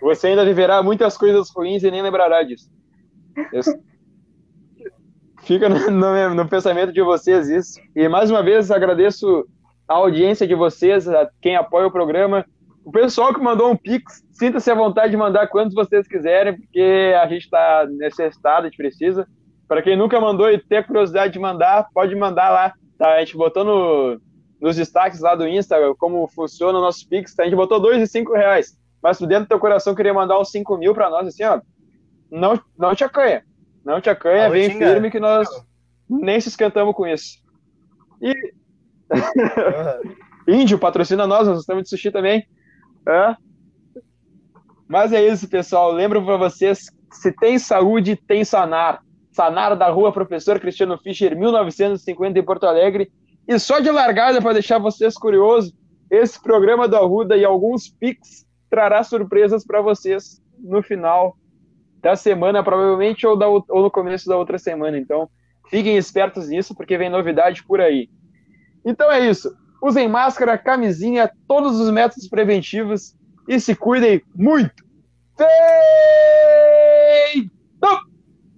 Você ainda viverá muitas coisas ruins e nem lembrará disso. Fica no, no, no, pensamento de vocês isso. E mais uma vez agradeço a audiência de vocês, a quem apoia o programa. O pessoal que mandou um pix, sinta-se à vontade de mandar quantos vocês quiserem, porque a gente está necessitado, a gente precisa. Para quem nunca mandou e tem curiosidade de mandar, pode mandar lá. Tá? A gente botou no, nos destaques lá do Insta como funciona o nosso Pix. Tá? A gente botou dois e cinco reais. Mas dentro do teu coração queria mandar uns cinco mil para nós, assim, ó, não, não te acanha. Não te acanha, vem firme que nós nem se esquentamos com isso. E. [LAUGHS] Índio patrocina nós, nós estamos de sushi também. É. Mas é isso, pessoal. Lembro para vocês: se tem saúde, tem sanar. Sanara da Rua Professor Cristiano Fischer, 1950 em Porto Alegre. E só de largada para deixar vocês curiosos, esse programa do Arruda e alguns pics trará surpresas para vocês no final da semana, provavelmente, ou, da, ou no começo da outra semana. Então, fiquem espertos nisso, porque vem novidade por aí. Então é isso. Usem máscara, camisinha, todos os métodos preventivos e se cuidem muito. Feito!